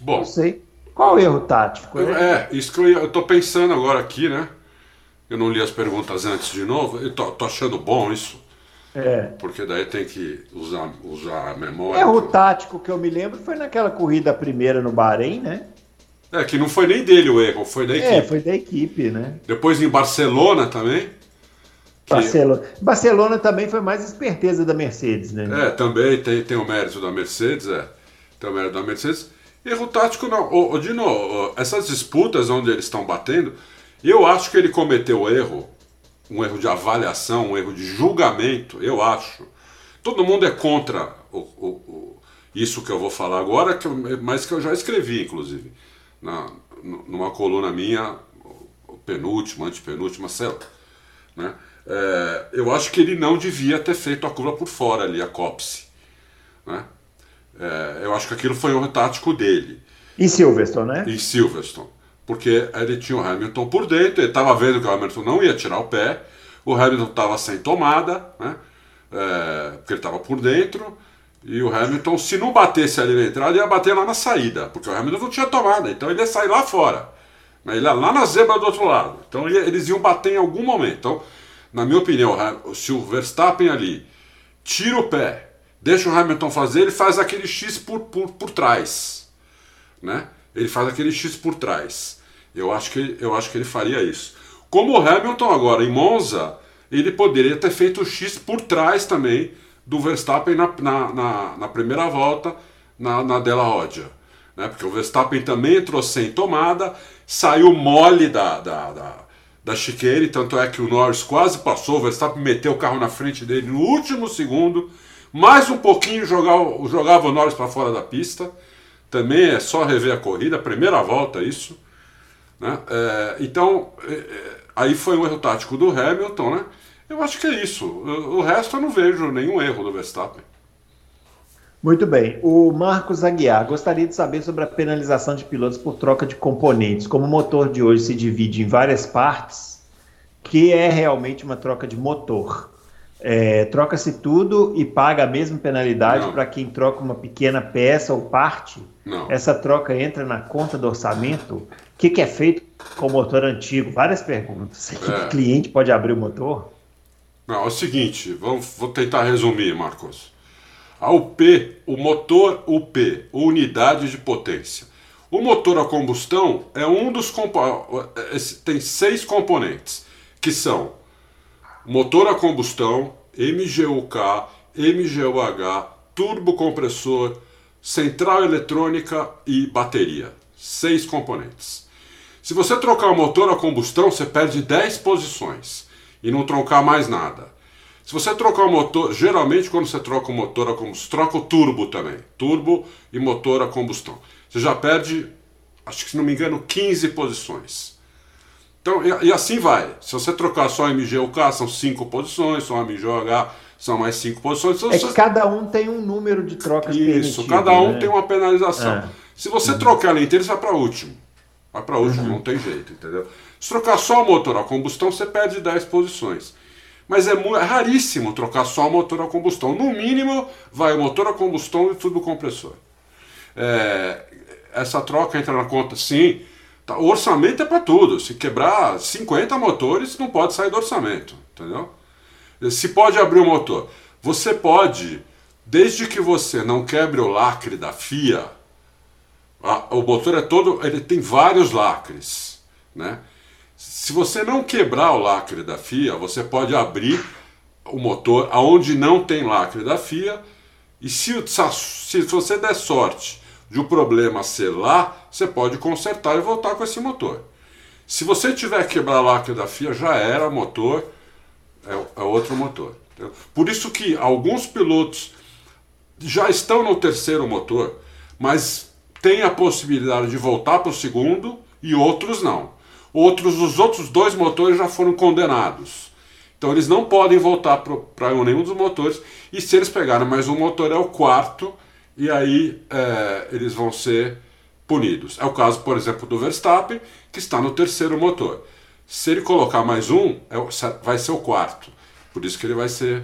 Bom. Não sei. Qual o erro tático? É, isso que eu, estou pensando agora aqui, né? Eu não li as perguntas antes de novo. Eu tô, tô achando bom isso. É. Porque daí tem que usar, usar a memória. Erro tático que eu me lembro foi naquela corrida primeira no Bahrein, né? É, que não foi nem dele o erro, foi da é, equipe. É, foi da equipe, né? Depois em Barcelona também. Barcelona. Barcelona também foi mais esperteza da Mercedes, né? É, também tem, tem o mérito da Mercedes, é. Tem o mérito da Mercedes. Erro tático não. Ô, ô, Dino, essas disputas onde eles estão batendo, eu acho que ele cometeu erro, um erro de avaliação, um erro de julgamento, eu acho. Todo mundo é contra o, o, o, isso que eu vou falar agora, que eu, mas que eu já escrevi, inclusive, na, numa coluna minha, penúltima, antepenúltima, sei lá. Né? É, eu acho que ele não devia ter feito a curva por fora ali, a copse. Né? É, eu acho que aquilo foi um tático dele. Em Silverstone, né? Em Silverstone. Porque ele tinha o Hamilton por dentro, ele estava vendo que o Hamilton não ia tirar o pé, o Hamilton estava sem tomada, né? É, porque ele estava por dentro, e o Hamilton, se não batesse ali na entrada, ia bater lá na saída, porque o Hamilton não tinha tomada, então ele ia sair lá fora. Ele ia lá na zebra do outro lado. Então eles iam bater em algum momento. Então, na minha opinião, se o Verstappen ali tira o pé deixa o Hamilton fazer, ele faz aquele X por, por, por trás. Né? Ele faz aquele X por trás. Eu acho, que, eu acho que ele faria isso. Como o Hamilton agora em Monza, ele poderia ter feito o X por trás também do Verstappen na, na, na, na primeira volta na, na Della. Né? Porque o Verstappen também entrou sem tomada, saiu mole da, da, da, da chiqueira, tanto é que o Norris quase passou, o Verstappen meteu o carro na frente dele no último segundo mais um pouquinho jogava, jogava o Norris para fora da pista. Também é só rever a corrida, primeira volta isso. Né? É, então, é, é, aí foi um erro tático do Hamilton, né? Eu acho que é isso. O, o resto eu não vejo nenhum erro do Verstappen. Muito bem. O Marcos Aguiar gostaria de saber sobre a penalização de pilotos por troca de componentes. Como o motor de hoje se divide em várias partes, que é realmente uma troca de motor? É, Troca-se tudo e paga a mesma penalidade para quem troca uma pequena peça ou parte? Não. Essa troca entra na conta do orçamento? O que, que é feito com o motor antigo? Várias perguntas. É. Que cliente pode abrir o motor? Não, é o seguinte, vamos, vou tentar resumir, Marcos. A UP, o motor UP, unidade de potência. O motor a combustão é um dos componentes. Tem seis componentes, que são motor a combustão, MGUK, MGUH, turbocompressor, central eletrônica e bateria. Seis componentes. Se você trocar o motor a combustão, você perde 10 posições e não trocar mais nada. Se você trocar o motor, geralmente quando você troca o motor a combustão, troca o turbo também. Turbo e motor a combustão. Você já perde, acho que se não me engano, 15 posições. Então, e, e, assim vai. Se você trocar só MGUK, são cinco posições, só MGOH, são mais cinco posições. Então, é que cada um tem um número de trocas Isso, cada um né? tem uma penalização. É. Se você uhum. trocar ela inteira, você vai para último. Vai para último, uhum. não tem jeito, entendeu? Se trocar só o motor a combustão, você perde 10 posições. Mas é, é, raríssimo trocar só o motor a combustão. No mínimo, vai o motor a combustão e tudo compressor. É, essa troca entra na conta, sim, Tá, o orçamento é para tudo. Se quebrar 50 motores, não pode sair do orçamento, entendeu? Se pode abrir o motor. Você pode, desde que você não quebre o lacre da FIA, a, o motor é todo, ele tem vários lacres, né? Se você não quebrar o lacre da FIA, você pode abrir o motor aonde não tem lacre da FIA e se, se você der sorte de o um problema ser lá, você pode consertar e voltar com esse motor. Se você tiver quebrar a lacre da FIA, já era motor, é, é outro motor. Por isso que alguns pilotos já estão no terceiro motor, mas tem a possibilidade de voltar para o segundo e outros não. Outros, os outros dois motores já foram condenados. Então eles não podem voltar para nenhum dos motores. E se eles pegarem mais um motor, é o quarto, e aí é, eles vão ser punidos. É o caso, por exemplo, do Verstappen, que está no terceiro motor. Se ele colocar mais um, é, vai ser o quarto. Por isso que ele vai ser.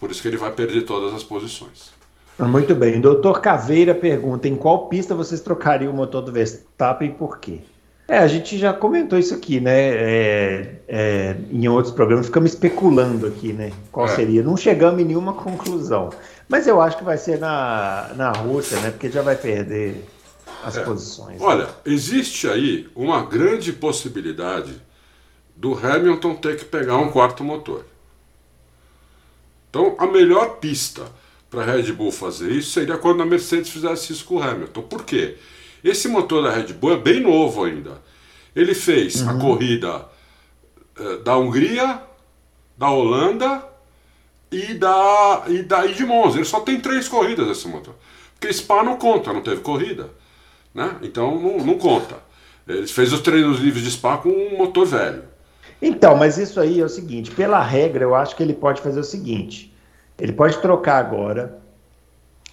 Por isso que ele vai perder todas as posições. Muito bem. Doutor Caveira pergunta: em qual pista vocês trocariam o motor do Verstappen e por quê? É, a gente já comentou isso aqui, né? É, é, em outros programas, ficamos especulando aqui, né? Qual é. seria? Não chegamos em nenhuma conclusão. Mas eu acho que vai ser na, na Rússia, né? Porque já vai perder as é. posições. Olha, né? existe aí uma grande possibilidade do Hamilton ter que pegar um quarto motor. Então, a melhor pista para a Red Bull fazer isso seria quando a Mercedes fizesse isso com o Hamilton. Por quê? Esse motor da Red Bull é bem novo ainda. Ele fez uhum. a corrida uh, da Hungria, da Holanda e da, e da e de Monza. Ele só tem três corridas esse motor. Porque Spa não conta, não teve corrida. Né? Então não, não conta. Ele fez os treinos livres de Spa com um motor velho. Então, mas isso aí é o seguinte: pela regra, eu acho que ele pode fazer o seguinte: ele pode trocar agora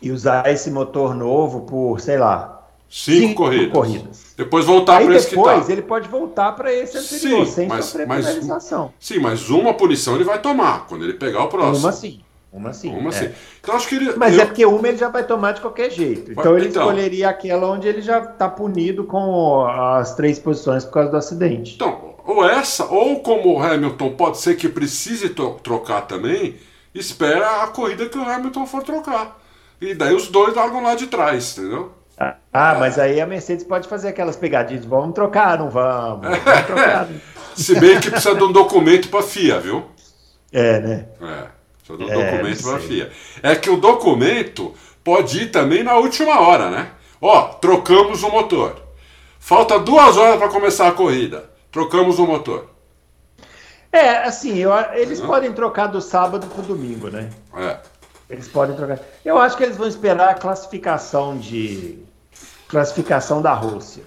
e usar esse motor novo por, sei lá, Cinco, cinco corridas. corridas. Depois voltar para esse depois ele pode voltar para esse anterior, sim, sem mas, sofrer mas, penalização. Sim, mas uma punição ele vai tomar quando ele pegar o próximo. Uma sim. Uma sim. Uma é. sim. Então acho que ele. Mas eu... é porque uma ele já vai tomar de qualquer jeito. Então ele então, escolheria aquela onde ele já está punido com as três posições por causa do acidente. Então, ou essa, ou como o Hamilton pode ser que precise trocar também, espera a corrida que o Hamilton for trocar. E daí os dois largam lá de trás, entendeu? Ah, mas aí a Mercedes pode fazer aquelas pegadinhas, vamos trocar, não vamos? vamos trocar. Se bem que precisa de um documento para FIA, viu? É, né? É, precisa de um é, documento para FIA. É que o documento pode ir também na última hora, né? Ó, trocamos o motor. Falta duas horas para começar a corrida. Trocamos o motor. É, assim, eu, eles uhum. podem trocar do sábado para o domingo, né? É. Eles podem trocar. Eu acho que eles vão esperar a classificação de classificação da Rússia.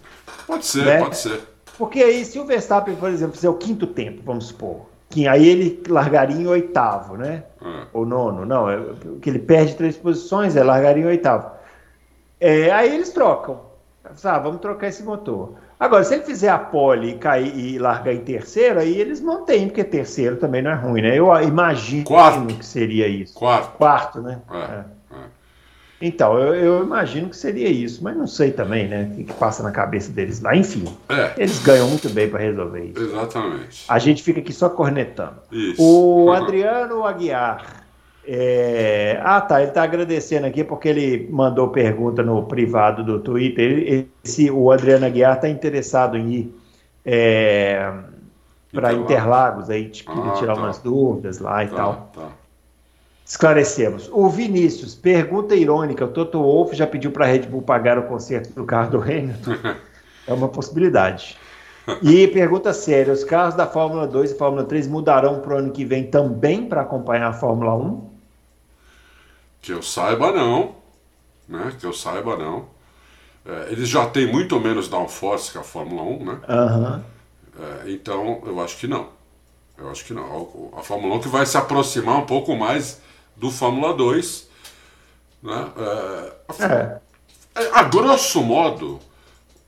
Pode ser, né? pode ser. Porque aí, se o Verstappen, por exemplo, fizer o quinto tempo, vamos supor, que aí ele largaria em oitavo, né? Hum. Ou nono, não, é, que ele perde três posições, é largaria em oitavo. É, aí eles trocam. Ah, vamos trocar esse motor. Agora, se ele fizer a pole e cair e largar em terceiro, aí eles mantêm, porque terceiro também não é ruim, né? Eu imagino Quarto. que seria isso. Quarto. Quarto, né? É. Então, eu, eu, imagino que seria isso, mas não sei também, né? O que, que passa na cabeça deles lá. Enfim, é. eles ganham muito bem para resolver isso. Exatamente. A gente fica aqui só cornetando. Isso. O Adriano Aguiar. É... Ah, tá. Ele está agradecendo aqui porque ele mandou pergunta no privado do Twitter. Esse, o Adriano Aguiar está interessado em ir é... para Interlagos, aí, ah, tirar tá. umas dúvidas lá e tá, tal. Tá. Esclarecemos. O Vinícius, pergunta irônica: o Toto Wolff já pediu para a Red Bull pagar o conserto do carro do Hamilton? é uma possibilidade. E pergunta séria: os carros da Fórmula 2 e Fórmula 3 mudarão para o ano que vem também para acompanhar a Fórmula 1? Que eu saiba, não. Né? Que eu saiba, não. É, eles já têm muito menos downforce que a Fórmula 1, né? Uhum. É, então, eu acho que não. Eu acho que não. A Fórmula 1 que vai se aproximar um pouco mais do Fórmula 2. Né? É, a, é. é. a, grosso modo,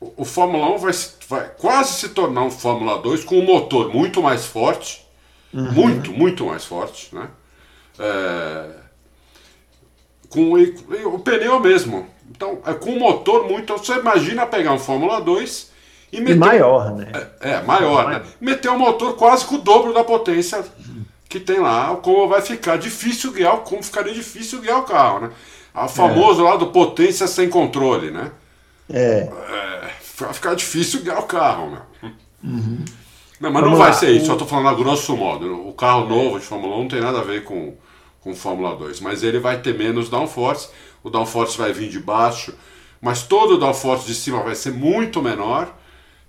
o, o Fórmula 1 vai, vai, quase se tornar um Fórmula 2 com um motor muito mais forte. Uhum. Muito, muito mais forte. Né? É, com e, o pneu mesmo. Então, é com um motor muito. Você imagina pegar um Fórmula 2 e, meter, e maior, né? É, é maior, né? Meter um motor quase com o dobro da potência que tem lá, como vai ficar difícil guiar, como ficaria difícil guiar o carro, né? A famoso é. lá do potência sem controle, né? É. é vai ficar difícil guiar o carro, né? Uhum. Não, mas Vamos não vai lá. ser isso, o... só estou falando a grosso modo. O carro novo de Fórmula 1 não tem nada a ver com, com Fórmula 2, mas ele vai ter menos downforce, o downforce vai vir de baixo, mas todo o downforce de cima vai ser muito menor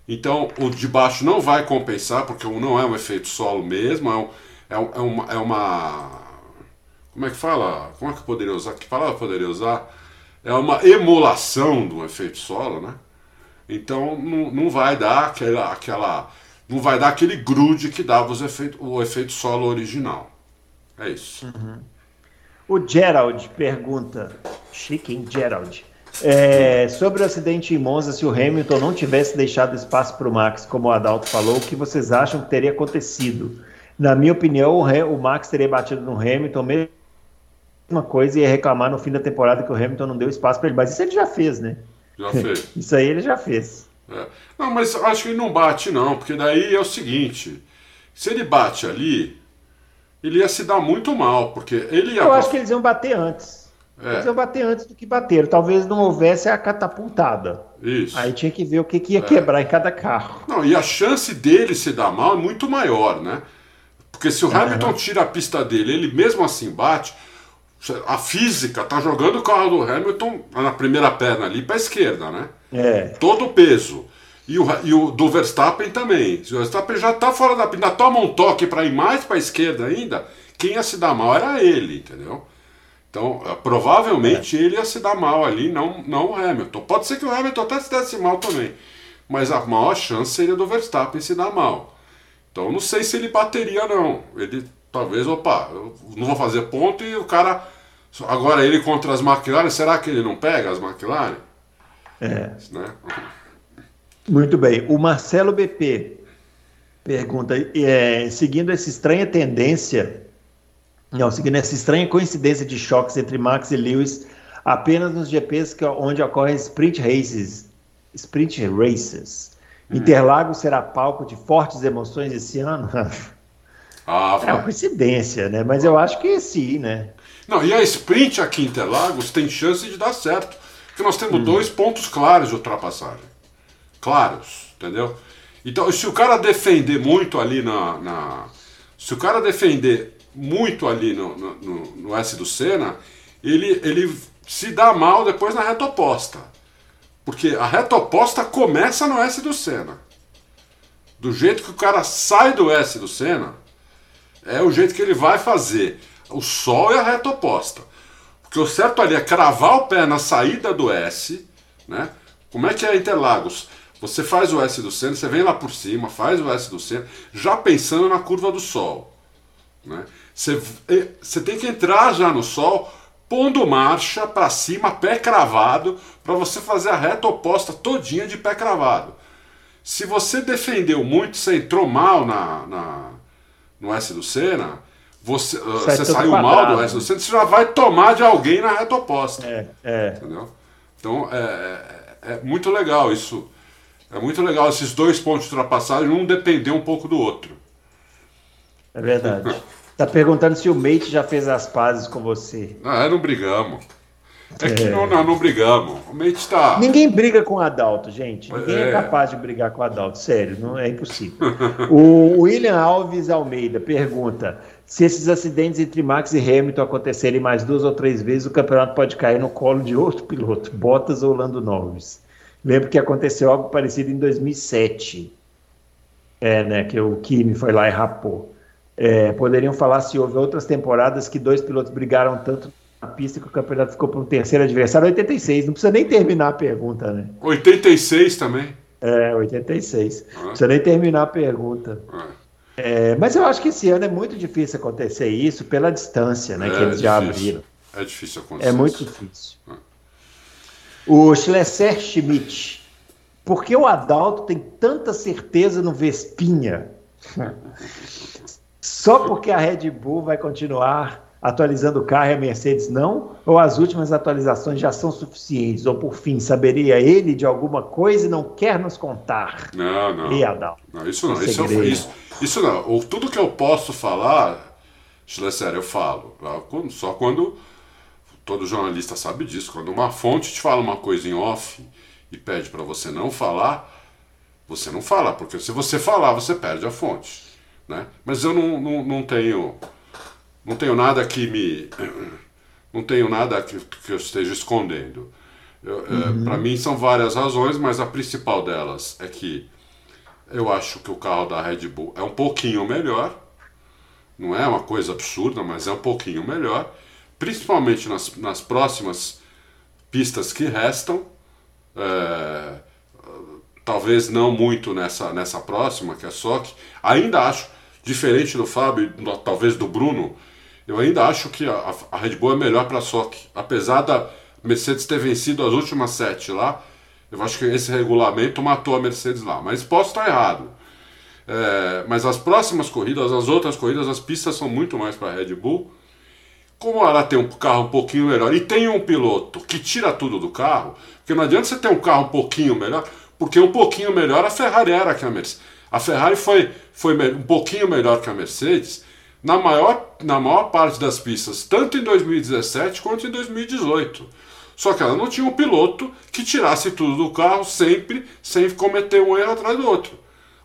Então o de baixo não vai compensar, porque não é um efeito solo mesmo, é, um, é, é, uma, é uma. Como é que fala? Como é que poderia usar? Que palavra poderia usar? É uma emulação do efeito solo, né? Então não, não vai dar aquela, aquela. Não vai dar aquele grude que dava os efeito, o efeito solo original. É isso. Uhum. O Gerald pergunta, chique, hein, Gerald? É, sobre o acidente em Monza, se o Hamilton não tivesse deixado espaço para o Max, como o Adalto falou, o que vocês acham que teria acontecido? Na minha opinião, o, o Max teria batido no Hamilton, mesma coisa, e ia reclamar no fim da temporada que o Hamilton não deu espaço para ele. Mas isso ele já fez, né? Já fez. isso aí ele já fez. É. Não, mas acho que ele não bate, não, porque daí é o seguinte: se ele bate ali, ele ia se dar muito mal, porque ele ia. Eu acho que eles iam bater antes. É. Eles iam bater antes do que bateram. Talvez não houvesse a catapultada. Isso. Aí tinha que ver o que, que ia é. quebrar em cada carro. Não, e a chance dele se dar mal é muito maior, né? Porque se o Hamilton tira a pista dele, ele mesmo assim bate, a física tá jogando o carro do Hamilton na primeira perna ali para a esquerda, né? É. Todo o peso. E o, e o do Verstappen também. Se o Verstappen já está fora da pista, toma um toque para ir mais para a esquerda ainda, quem ia se dar mal era ele, entendeu? Então, eh, provavelmente é. ele ia se dar mal ali, não, não o Hamilton. Pode ser que o Hamilton até se desse mal também. Mas a maior chance seria do Verstappen se dar mal. Então, não sei se ele bateria, não. Ele talvez, opa, eu não vou fazer ponto e o cara. Agora ele contra as McLaren, será que ele não pega as McLaren? É. Né? Muito bem. O Marcelo BP pergunta: é, seguindo essa estranha tendência, não, seguindo essa estranha coincidência de choques entre Max e Lewis apenas nos GPs que, onde ocorrem sprint races, sprint races. Hum. Interlagos será palco de fortes emoções esse ano? Ah, é uma coincidência, né? Mas eu acho que sim, né? Não, e a sprint aqui em Interlagos tem chance de dar certo. Porque nós temos hum. dois pontos claros de ultrapassagem claros, entendeu? Então, se o cara defender muito ali na. na se o cara defender muito ali no, no, no, S do Senna, ele, ele se dá mal depois na reta oposta. Porque a reta oposta começa no S do Senna. Do jeito que o cara sai do S do Senna, é o jeito que ele vai fazer. O sol é a reta oposta. Porque o certo ali é cravar o pé na saída do S, né? Como é que é Interlagos? Você faz o S do Senna, você vem lá por cima, faz o S do Senna, já pensando na curva do Sol. Né? Você, você tem que entrar já no Sol, pondo marcha para cima, pé cravado, para você fazer a reta oposta todinha de pé cravado. Se você defendeu muito, você entrou mal na, na no S do Senna, você, uh, você saiu quadrado. mal do S do Senna, você já vai tomar de alguém na reta oposta. É, é. Entendeu? Então é, é, é muito legal isso é muito legal esses dois pontos de ultrapassagem, um depender um pouco do outro. É verdade. Tá perguntando se o Mate já fez as pazes com você. Ah, não brigamos. É, é. que não, não, não, brigamos. O Mate tá. Ninguém briga com o Adalto, gente. Ninguém é. é capaz de brigar com o Adalto. Sério, não é impossível. o William Alves Almeida pergunta: se esses acidentes entre Max e Hamilton acontecerem mais duas ou três vezes, o campeonato pode cair no colo de outro piloto, Bottas ou Lando Norris. Lembro que aconteceu algo parecido em 2007, é, né, que o Kimi foi lá e rapou. É, poderiam falar se houve outras temporadas que dois pilotos brigaram tanto na pista que o campeonato ficou para um terceiro adversário. 86, não precisa nem terminar a pergunta, né? 86 também. É, 86. Ah. Não precisa nem terminar a pergunta. Ah. É, mas eu acho que esse ano é muito difícil acontecer isso pela distância né, é, que eles já abriram. É difícil acontecer. É muito difícil. Ah. O Schlesser Schmidt. Por que o Adalto tem tanta certeza no Vespinha? Só porque a Red Bull vai continuar atualizando o carro e a Mercedes não? Ou as últimas atualizações já são suficientes? Ou por fim, saberia ele de alguma coisa e não quer nos contar? Não, não. E Adalto? Não, isso não. Isso, é, isso, isso, não. O, tudo que eu posso falar, Schlesser, eu falo. Só quando todo jornalista sabe disso. Quando uma fonte te fala uma coisa em off e pede para você não falar, você não fala, porque se você falar, você perde a fonte. Né? Mas eu não, não, não tenho não tenho nada que me não tenho nada que, que eu esteja escondendo. É, uhum. Para mim são várias razões, mas a principal delas é que eu acho que o carro da Red Bull é um pouquinho melhor. Não é uma coisa absurda, mas é um pouquinho melhor. Principalmente nas, nas próximas pistas que restam. É, talvez não muito nessa, nessa próxima, que é a SOC. Ainda acho, diferente do Fábio, talvez do Bruno, eu ainda acho que a, a Red Bull é melhor para a SOC. Apesar da Mercedes ter vencido as últimas sete lá, eu acho que esse regulamento matou a Mercedes lá. Mas posso estar errado. É, mas as próximas corridas, as outras corridas, as pistas são muito mais para a Red Bull. Como ela tem um carro um pouquinho melhor e tem um piloto que tira tudo do carro, porque não adianta você ter um carro um pouquinho melhor, porque um pouquinho melhor a Ferrari era que a Mercedes. A Ferrari foi, foi um pouquinho melhor que a Mercedes na maior, na maior parte das pistas, tanto em 2017 quanto em 2018. Só que ela não tinha um piloto que tirasse tudo do carro sempre, sem cometer um erro atrás do outro.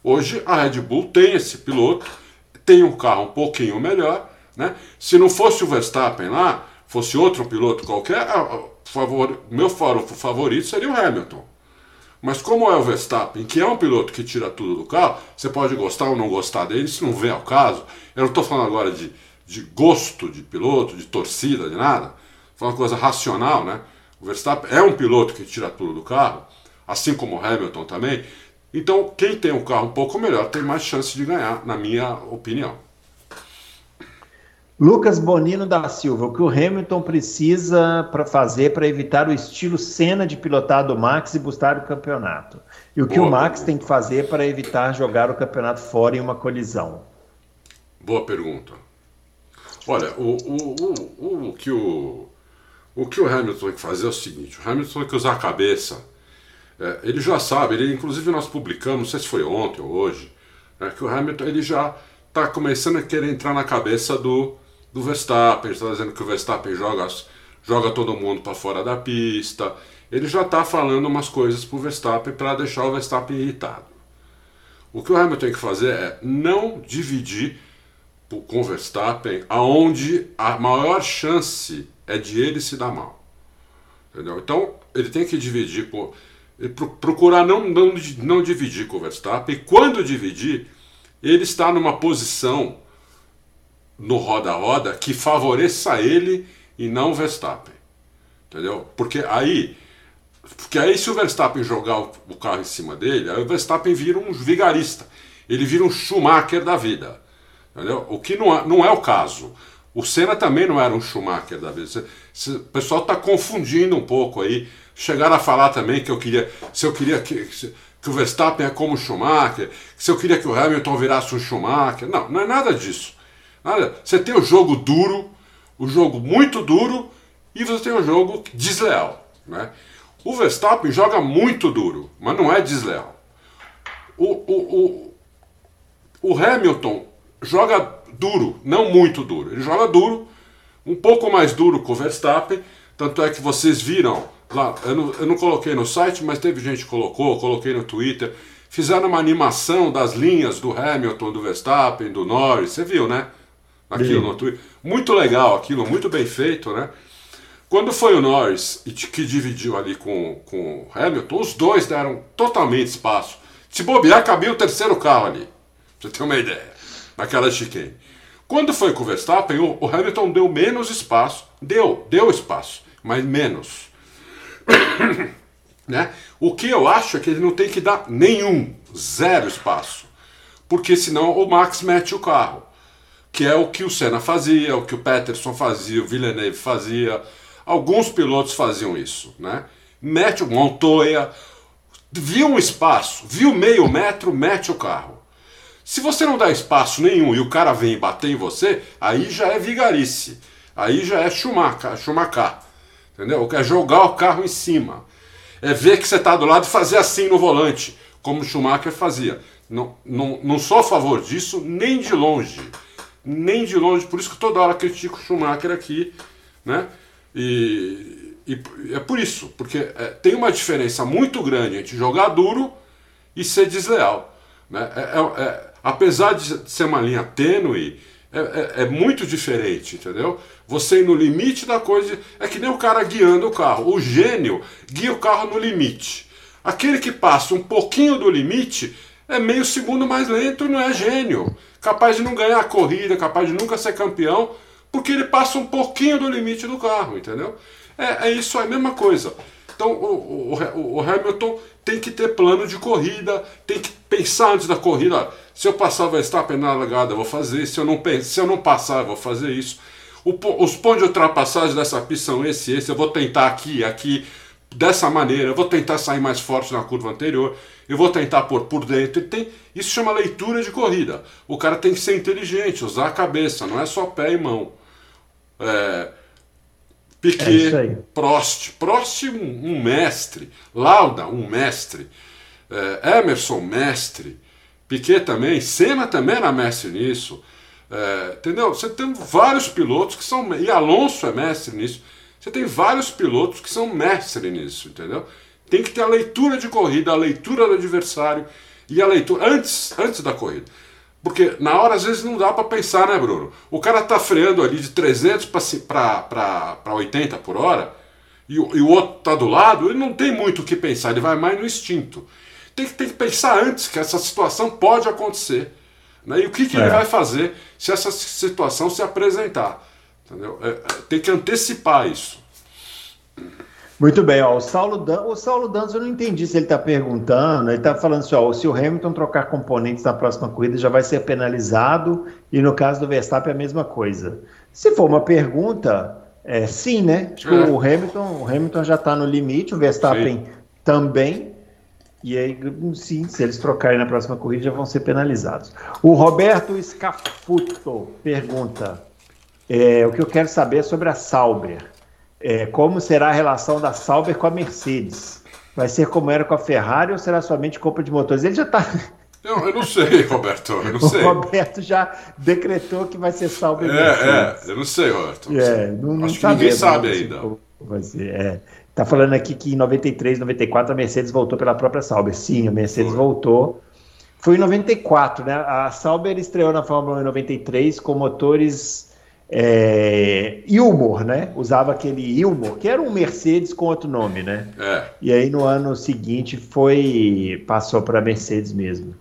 Hoje a Red Bull tem esse piloto, tem um carro um pouquinho melhor. Né? Se não fosse o Verstappen lá, fosse outro piloto qualquer, favor, meu favorito seria o Hamilton. Mas como é o Verstappen, que é um piloto que tira tudo do carro, você pode gostar ou não gostar dele, se não vem ao caso. Eu não estou falando agora de, de gosto de piloto, de torcida, de nada. Foi uma coisa racional, né? O Verstappen é um piloto que tira tudo do carro, assim como o Hamilton também. Então, quem tem um carro um pouco melhor tem mais chance de ganhar, na minha opinião. Lucas Bonino da Silva, o que o Hamilton precisa para fazer para evitar o estilo cena de pilotar do Max e buscar o campeonato? E o que Boa o Max pergunta. tem que fazer para evitar jogar o campeonato fora em uma colisão? Boa pergunta. Olha, o, o, o, o, que o, o que o Hamilton tem que fazer é o seguinte: o Hamilton tem que usar a cabeça. É, ele já sabe, ele, inclusive nós publicamos, não sei se foi ontem ou hoje, é, que o Hamilton ele já está começando a querer entrar na cabeça do, do Verstappen, está dizendo que o Verstappen joga, joga todo mundo para fora da pista. Ele já está falando umas coisas para o Verstappen para deixar o Verstappen irritado. O que o Hamilton tem que fazer é não dividir com o Verstappen aonde a maior chance é de ele se dar mal. Entendeu? Então ele tem que dividir com. Procurar não, não, não dividir com o Verstappen. E quando dividir, ele está numa posição no roda-roda que favoreça ele e não o Verstappen. Entendeu? Porque aí, porque aí se o Verstappen jogar o carro em cima dele, aí o Verstappen vira um vigarista. Ele vira um Schumacher da vida. Entendeu? O que não é, não é o caso. O Senna também não era um Schumacher da vida. O pessoal está confundindo um pouco aí. Chegaram a falar também que eu queria. Se eu queria que, que o Verstappen é como o Schumacher, se eu queria que o Hamilton virasse um Schumacher. Não, não é nada disso. Nada. Você tem o jogo duro, o jogo muito duro, e você tem o jogo desleal. Né? O Verstappen joga muito duro, mas não é desleal. O, o, o, o Hamilton joga duro, não muito duro. Ele joga duro, um pouco mais duro que o Verstappen, tanto é que vocês viram lá, eu não, eu não coloquei no site, mas teve gente que colocou, coloquei no Twitter. Fizeram uma animação das linhas do Hamilton, do Verstappen, do Norris, você viu, né? Aquilo no Twitter. Muito legal aquilo, muito bem feito, né? Quando foi o Norris que dividiu ali com, com o Hamilton, os dois deram totalmente espaço. Se bobear, cabia o terceiro carro ali. Pra você ter uma ideia. Naquela chicane. Quando foi com o Verstappen, o, o Hamilton deu menos espaço. Deu, deu espaço, mas menos. né? O que eu acho é que ele não tem que dar nenhum, zero espaço. Porque senão o Max mete o carro que é o que o Senna fazia, o que o Peterson fazia, o Villeneuve fazia. Alguns pilotos faziam isso, né? Mete o Montoya, viu um espaço, viu meio metro, mete o carro. Se você não dá espaço nenhum e o cara vem bater em você, aí já é vigarice. Aí já é chumaca, chumacar. Entendeu? É jogar o carro em cima. É ver que você está do lado e fazer assim no volante, como Schumacher fazia. Não, não, não sou a favor disso, nem de longe nem de longe, por isso que toda hora critico Schumacher aqui, né? E, e é por isso, porque é, tem uma diferença muito grande entre jogar duro e ser desleal. Né? É, é, é apesar de ser uma linha tênue, é, é, é, muito diferente, entendeu? Você ir no limite da coisa é que nem o cara guiando o carro. O gênio guia o carro no limite. Aquele que passa um pouquinho do limite é meio segundo mais lento e não é gênio. Capaz de não ganhar a corrida, capaz de nunca ser campeão, porque ele passa um pouquinho do limite do carro, entendeu? É, é isso, é a mesma coisa. Então o, o, o, Hamilton tem que ter plano de corrida, tem que pensar antes da corrida. Se eu passar o Verstappen na largada, eu vou fazer. Se eu não, se eu não passar, eu vou fazer isso. O, os pontos de ultrapassagem dessa pista são esse esse. Eu vou tentar aqui, aqui, dessa maneira. Eu vou tentar sair mais forte na curva anterior. Eu vou tentar pôr por dentro. Tem, isso chama leitura de corrida. O cara tem que ser inteligente, usar a cabeça, não é só pé e mão. É, Piquet, é Prost, Prost um, um, mestre, Lauda um mestre, é, Emerson mestre, Piquet também, Senna também era mestre nisso, é, entendeu? Você tem vários pilotos que são e Alonso é mestre nisso. Você tem vários pilotos que são mestre nisso, entendeu? Tem que ter a leitura de corrida, a leitura do adversário e a leitura antes, antes da corrida. Porque na hora às vezes não dá para pensar, né, Bruno? O cara tá freando ali de 300 para 80 por hora e, e, o outro tá do lado, ele não tem muito o que pensar, ele vai mais no instinto. Tem que, tem que pensar antes que essa situação pode acontecer. Né? E o que, que é. ele vai fazer se essa situação se apresentar. Entendeu? É, é, tem que antecipar isso. Muito bem, ó, o Saulo, Dan, o Saulo Dantas, eu não entendi se ele está perguntando, ele está falando assim, ó, se o Hamilton trocar componentes na próxima corrida já vai ser penalizado, e no caso do Verstappen é a mesma coisa. Se for uma pergunta, é, sim, né? Acho que é. o Hamilton, o Hamilton já está no limite, o Verstappen sim. também, e aí, sim, se eles trocarem na próxima corrida, já vão ser penalizados. O Roberto Scafuto pergunta, é, o que eu quero saber é sobre a Sauber é, como será a relação da Sauber com a Mercedes? Vai ser como era com a Ferrari ou será somente compra de motores? Ele já está. Eu, eu não sei, Roberto. Eu não sei. O Roberto já decretou que vai ser Sauber. É, Mercedes. é, eu não sei, Roberto. É, não, não Acho que ninguém sabe ainda. Vai ser, é. Tá falando aqui que em 93, 94 a Mercedes voltou pela própria Sauber. Sim, a Mercedes Foi. voltou. Foi em 94, né? A Sauber estreou na Fórmula 1 em 93 com motores é, Ilmor, né? Usava aquele Ilmor, que era um Mercedes com outro nome, né? É. E aí no ano seguinte foi passou para Mercedes mesmo.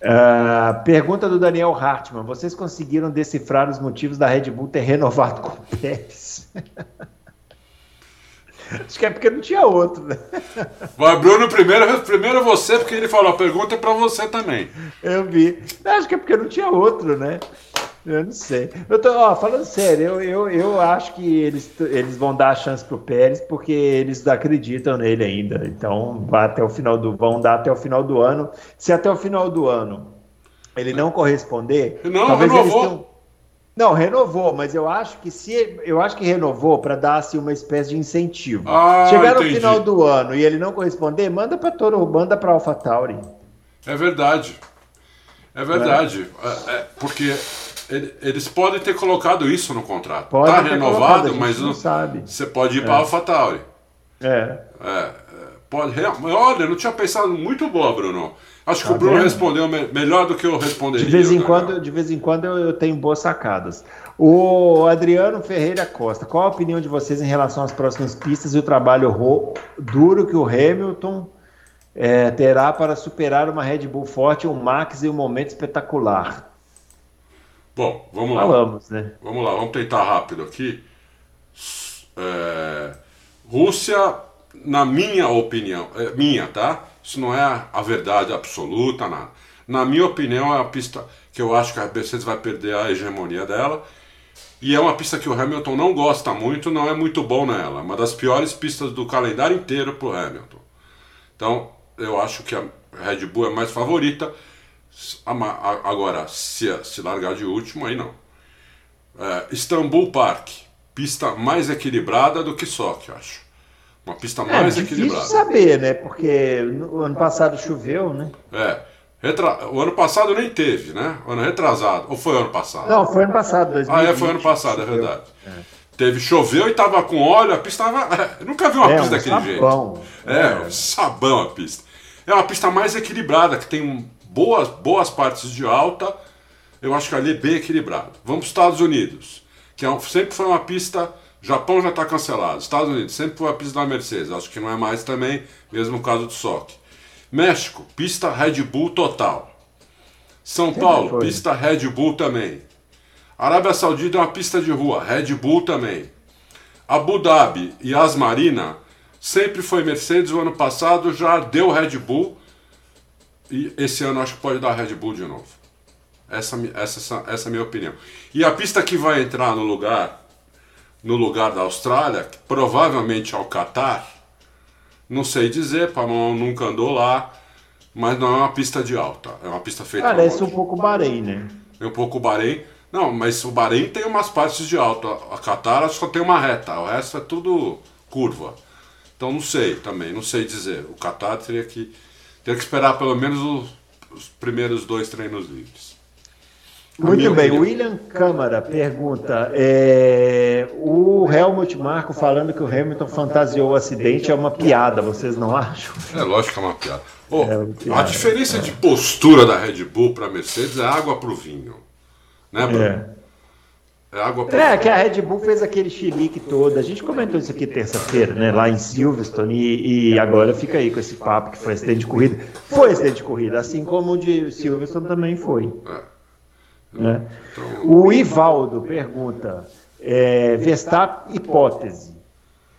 Uh, pergunta do Daniel Hartmann: vocês conseguiram decifrar os motivos da Red Bull ter renovado com o Pérez? Acho que é porque não tinha outro, né? Vai, Bruno, primeiro, primeiro você, porque ele falou, a pergunta é para você também. Eu vi. Acho que é porque não tinha outro, né? Eu não sei. Eu tô, ó, falando sério, eu, eu, eu acho que eles, eles vão dar a chance pro Pérez porque eles acreditam nele ainda. Então, vai até o final do, vão dar até o final do ano. Se até o final do ano ele não corresponder, não, talvez renovou. eles tenham... Não, renovou, mas eu acho que se eu acho que renovou para dar assim, uma espécie de incentivo. Ah, Chegar no final do ano e ele não corresponder, manda para Toro, manda para AlphaTauri. É verdade. É verdade. É. É, porque eles podem ter colocado isso no contrato. Pode tá renovado, mas não sabe. Você pode ir é. para a AlphaTauri. É. é. é pode, olha, eu não tinha pensado muito boa, Bruno. Acho tá que o Bruno vendo? respondeu me, melhor do que eu responderia. De vez em quando, de vez em quando eu, eu, tenho boas sacadas. O Adriano Ferreira Costa, qual a opinião de vocês em relação às próximas pistas e o trabalho duro que o Hamilton é, terá para superar uma Red Bull forte, um Max e um momento espetacular? Bom, vamos lá. Falamos, né? Vamos lá, vamos tentar rápido aqui. É, Rússia, na minha opinião, é, minha, tá? Isso não é a verdade absoluta, nada. Na minha opinião, é a pista que eu acho que a Mercedes vai perder a hegemonia dela. E é uma pista que o Hamilton não gosta muito, não é muito bom nela. Uma das piores pistas do calendário inteiro para o Hamilton. Então, eu acho que a Red Bull é mais favorita. Agora, se, se largar de último, aí não. É, Istanbul Park, pista mais equilibrada do que Sochi, acho. Uma pista é, mais é, equilibrada. saber, né? Porque no ano passado choveu, né? É. Retra... O ano passado nem teve, né? O ano retrasado. Ou foi ano passado? Não, foi ano passado. 2020, ah, é, foi ano passado, é verdade. É. Teve, choveu e tava com óleo, a pista tava. Eu nunca vi uma é, pista um daquele sabão. jeito. É, é, um sabão a pista. É uma pista mais equilibrada, que tem um boas, boas partes de alta, eu acho que ali é bem equilibrado. Vamos para os Estados Unidos, que é sempre foi uma pista. Japão já está cancelado. Estados Unidos sempre foi a pista da Mercedes, acho que não é mais também, mesmo caso do SOC. México, pista Red Bull total. São Paulo, pista Red Bull também. Arábia Saudita é uma pista de rua, Red Bull também. Abu Dhabi e Asmarina sempre foi Mercedes, o ano passado já deu Red Bull e esse ano acho que pode dar Red Bull de novo. Essa, essa, essa é a minha opinião. E a pista que vai entrar no lugar, no lugar da Austrália, provavelmente ao Qatar, não sei dizer, Pamão nunca andou lá, mas não é uma pista de alta, é uma pista feita. Parece um pouco Bahrein, né? É um pouco Bahrein. Não, mas o Bahrein tem umas partes de alta. A Qatar só tem uma reta, o resto é tudo curva. Então não sei também, não sei dizer. O Qatar teria que, teria que esperar pelo menos os, os primeiros dois treinos livres. Muito bem, William Câmara pergunta: é, o Helmut Marco falando que o Hamilton fantasiou o acidente é uma piada, vocês não acham? É lógico que é uma piada. Oh, é uma piada. A diferença é. de postura da Red Bull para a Mercedes é água para o vinho. Né, Bruno? É. É, água pra... é, que a Red Bull fez aquele chilique todo. A gente comentou isso aqui terça-feira, né? Lá em Silverstone, e, e, agora fica aí com esse papo que foi acidente de corrida. Foi acidente de corrida, assim como o de Silverstone também foi. É. Né? O Ivaldo pergunta: é, Verstappen, hipótese.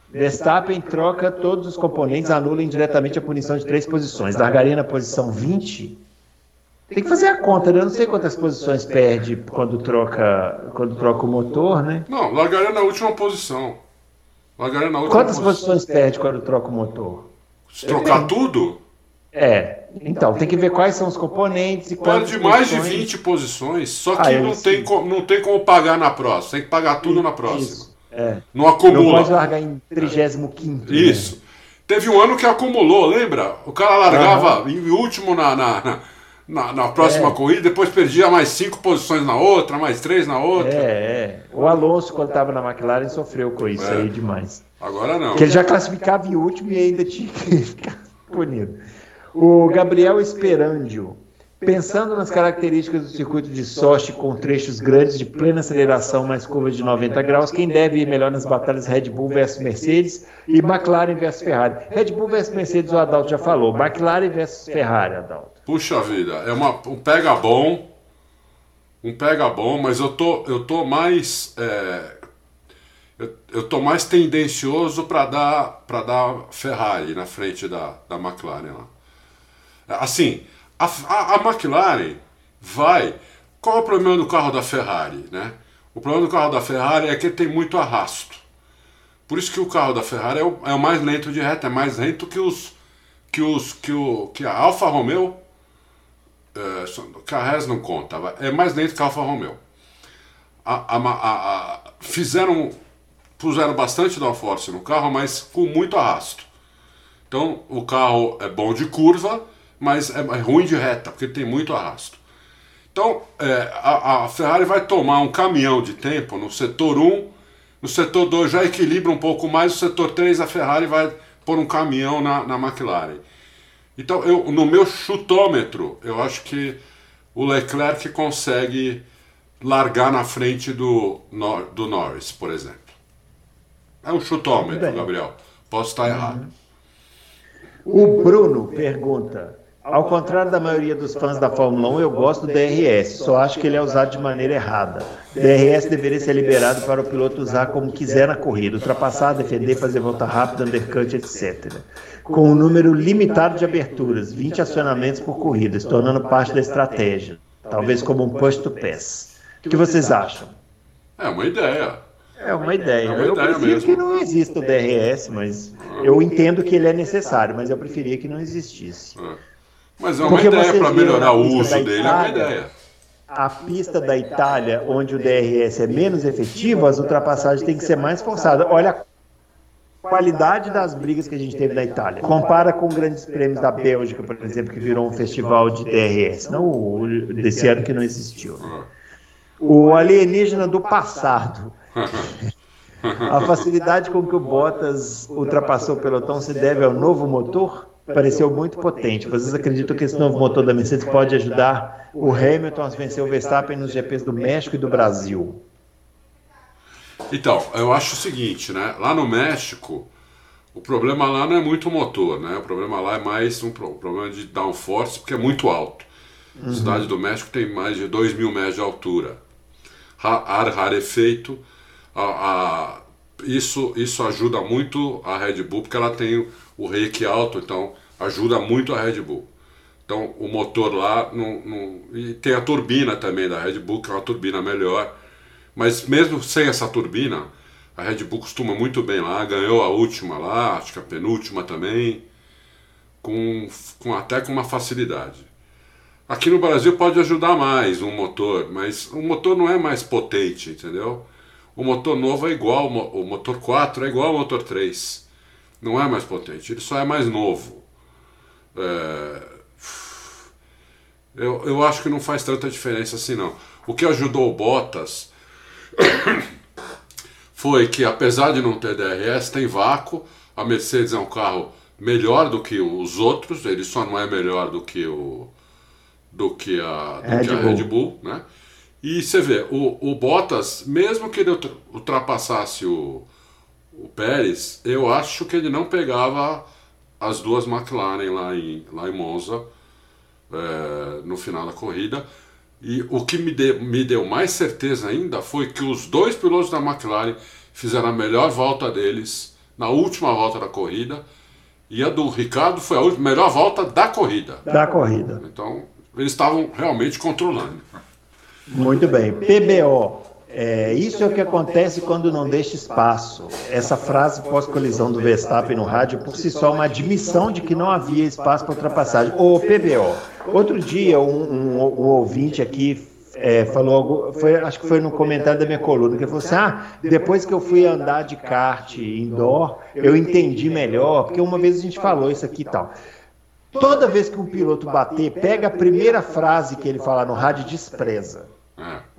Verstappen troca todos os componentes, anula indiretamente a punição de três posições. Largaria na posição 20? Tem que fazer a conta, né? Eu não sei quantas posições perde quando troca, quando troca o motor, né? Não, largaria na última posição. Largaria na última quantas posição. posições perde quando troca o motor? Se trocar tudo? É, então, tem que ver quais são os componentes e quantas Perde mais posições... de 20 posições, só que ah, não, tem como, não tem como pagar na próxima, tem que pagar tudo na próxima. É. Não acumula. Não pode largar em 35 né? Isso. Né? Teve um ano que acumulou, lembra? O cara largava uhum. em último na, na, na, na próxima é. corrida, depois perdia mais cinco posições na outra, mais três na outra. É, é. O Alonso, quando estava na McLaren, sofreu com isso é. aí demais. Agora não. Porque ele já classificava em último e ainda tinha que ficar punido. O Gabriel Esperandio. Pensando nas características do circuito de Sochi com trechos grandes de plena aceleração mais curvas de 90 graus, quem deve ir melhor nas batalhas Red Bull versus Mercedes e McLaren versus Ferrari? Red Bull versus Mercedes, o Adalto já falou. McLaren versus Ferrari, Adalto. Puxa vida, é uma, um pega bom, um pega bom, mas eu tô, eu tô mais é, eu, eu tô mais tendencioso para dar para dar Ferrari na frente da, da McLaren lá. Assim, a, a, a McLaren vai. Qual é o problema do carro da Ferrari? Né? O problema do carro da Ferrari é que tem muito arrasto. Por isso que o carro da Ferrari é o, é o mais lento de reta, é mais lento que os que os que o que a Alfa Romeo a Res não conta, é mais lento que a Alfa Romeo. A, a, a, fizeram puseram bastante downforce no carro, mas com muito arrasto. Então o carro é bom de curva, mas é, é ruim de reta, porque tem muito arrasto. Então, é, a, a, Ferrari vai tomar um caminhão de tempo no setor 1, no setor 2 já equilibra um pouco mais, no setor 3 a Ferrari vai pôr um caminhão na, na McLaren. Então, eu, no meu chutômetro, eu acho que o Leclerc consegue largar na frente do, do Norris, por exemplo. É um chutômetro, Gabriel. Posso estar errado. O Bruno pergunta: ao contrário da maioria dos fãs da Fórmula 1, eu gosto do DRS, só acho que ele é usado de maneira errada. DRS deveria ser liberado para o piloto usar como quiser na corrida, ultrapassar, defender, fazer volta rápida, undercut, etc. Com um número limitado de aberturas, 20 acionamentos por corrida, se tornando parte da estratégia, talvez como um push to pass. O que vocês acham? É uma ideia. É uma ideia. É uma eu ideia prefiro mesmo. que não exista o DRS, mas eu entendo que ele é necessário, mas eu preferia que não existisse. É. Mas é uma Porque ideia para melhorar o uso dele, Itália, é uma ideia. A pista da Itália, onde o DRS é menos efetivo, as ultrapassagens têm que ser mais forçadas. Olha a qualidade das brigas que a gente teve na Itália. Compara com grandes prêmios da Bélgica, por exemplo, que virou um festival de DRS. Não desse ano que não existiu. O alienígena do passado. A facilidade com que o Bottas ultrapassou o pelotão se deve ao novo motor? Pareceu muito potente. Vocês acreditam que esse novo motor da Mercedes pode ajudar o Hamilton a vencer o Verstappen nos GPs do México e do Brasil? Então, eu acho o seguinte, né? Lá no México, O problema lá não é muito o motor, né? O problema lá é mais um problema de downforce, porque é muito alto. Uhum. A cidade do México tem mais de 2 mil metros de altura. Ar rarefeito, a, a, isso, isso ajuda muito a Red Bull, porque ela tem o reiki alto, então ajuda muito a Red Bull. Então o motor lá, não, não, e tem a turbina também da Red Bull, que é uma turbina melhor. Mas mesmo sem essa turbina, a Red Bull costuma muito bem lá, ganhou a última lá, acho que a penúltima também, com, com até com uma facilidade. Aqui no Brasil pode ajudar mais um motor, mas o motor não é mais potente, entendeu? O motor novo é igual, o motor 4 é igual ao motor 3. Não é mais potente, ele só é mais novo. É... Eu, eu acho que não faz tanta diferença assim não. O que ajudou o Bottas foi que, apesar de não ter DRS, tem vácuo. A Mercedes é um carro melhor do que os outros, ele só não é melhor do que o do que a, do Red, que a Red Bull, né? E você vê, o, o Bottas, mesmo que ele ultrapassasse o, o Pérez, eu acho que ele não pegava as duas McLaren lá em, lá em Monza é, no final da corrida. E o que me, de, me deu mais certeza ainda foi que os dois pilotos da McLaren fizeram a melhor volta deles na última volta da corrida. E a do Ricardo foi a última, melhor volta da corrida. Da corrida. Então, eles estavam realmente controlando. Muito bem. PBO. É, isso é o que acontece quando não deixa espaço. Essa frase pós-colisão do Verstappen no rádio, por si só, é uma admissão de que não havia espaço para ultrapassagem. O PBO. Outro dia, um, um, um ouvinte aqui é, falou, foi, acho que foi no comentário da minha coluna, que ele falou assim: ah, depois que eu fui andar de kart indoor, eu entendi melhor, porque uma vez a gente falou isso aqui e tal. Toda vez que um piloto bater, pega a primeira frase que ele fala no rádio e despreza.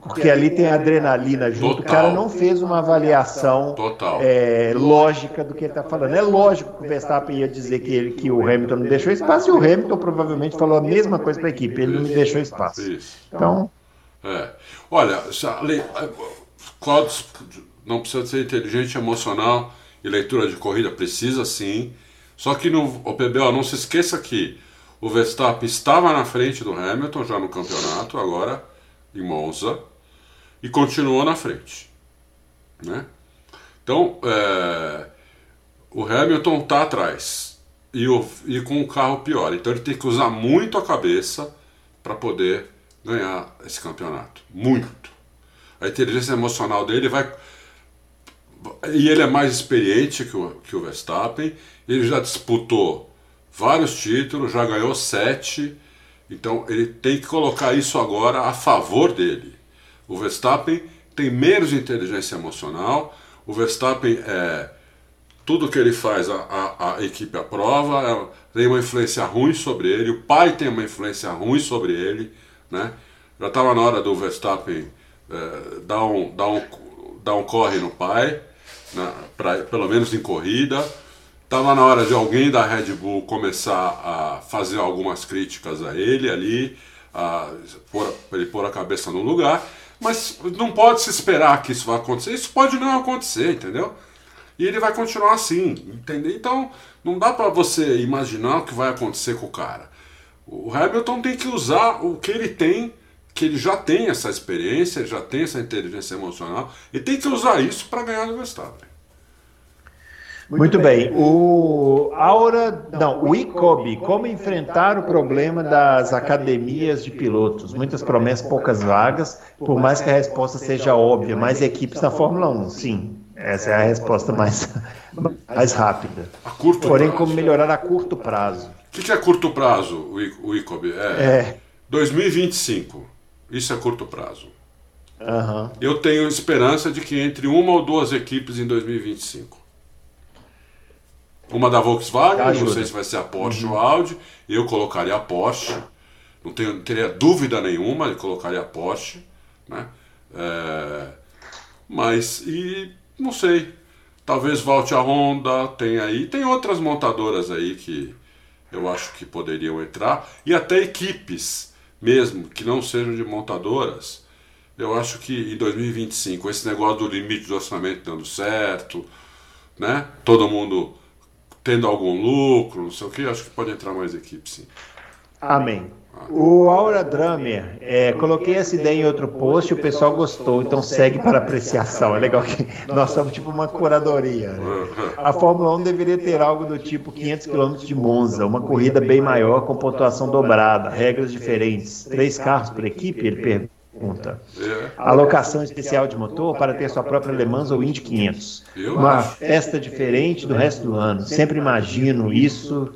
Porque ali tem adrenalina junto. Total. O cara não fez uma avaliação é, lógica do que ele está falando. É lógico que o Verstappen ia dizer que, ele, que o Hamilton não deixou espaço, e o Hamilton provavelmente falou a mesma coisa para a equipe. Ele não me deixou espaço. Então. É. Olha, Cláudio não precisa ser inteligente, emocional e leitura de corrida, precisa sim. Só que no PBO, não se esqueça que o Verstappen estava na frente do Hamilton já no campeonato, agora em Monza, e continuou na frente. Né? Então, é, o Hamilton está atrás e, o, e com o carro pior. Então, ele tem que usar muito a cabeça para poder ganhar esse campeonato. Muito. A inteligência emocional dele vai. E ele é mais experiente que o, que o Verstappen ele já disputou vários títulos, já ganhou sete, então ele tem que colocar isso agora a favor dele. O Verstappen tem menos inteligência emocional, o Verstappen é. Tudo que ele faz, a, a, a equipe aprova, é, tem uma influência ruim sobre ele, o pai tem uma influência ruim sobre ele, né? Já estava na hora do Verstappen é, dar, um, dar, um, dar um corre no pai, né? pra, pelo menos em corrida. Estava na hora de alguém da Red Bull começar a fazer algumas críticas a ele ali, para ele pôr a cabeça no lugar, mas não pode se esperar que isso vai acontecer. Isso pode não acontecer, entendeu? E ele vai continuar assim, entendeu? Então não dá para você imaginar o que vai acontecer com o cara. O Hamilton tem que usar o que ele tem, que ele já tem essa experiência, já tem essa inteligência emocional, e tem que usar isso para ganhar no Verstappen. Muito, Muito bem. bem. O Aura, não, o ICOB, como enfrentar o problema das academias de pilotos? Muitas promessas, poucas vagas, por mais que a resposta seja óbvia, mais equipes na Fórmula 1, sim. Essa é a resposta mais, mais rápida. Porém, prazo. como melhorar a curto prazo? O que é curto prazo, o ICOB? É, é. 2025. Isso é curto prazo. Uhum. Eu tenho esperança de que entre uma ou duas equipes em 2025. Uma da Volkswagen, não sei se vai ser a Porsche uhum. ou a Audi. Eu colocaria a Porsche. Não, tenho, teria dúvida nenhuma, eu colocaria a Porsche. Né? É, mas, e não sei. Talvez volte a Honda, tem aí. Tem outras montadoras aí que eu acho que poderiam entrar. E até equipes mesmo, que não sejam de montadoras. Eu acho que em 2025, esse negócio do limite do orçamento dando certo, né? Todo mundo tendo algum lucro, não sei o que, acho que pode entrar mais equipes, sim. Amém. O Aura Drummer, é, coloquei essa ideia em outro post, o pessoal gostou, então segue para apreciação. É legal que nós somos tipo uma curadoria. Né? A Fórmula 1 deveria ter algo do tipo 500 km de Monza, uma corrida bem maior com pontuação dobrada, regras diferentes, três carros por equipe, ele pergunta. Alocação especial de motor para ter sua própria Le Mans ou Indy 500. Uma festa diferente do resto do ano. Sempre imagino isso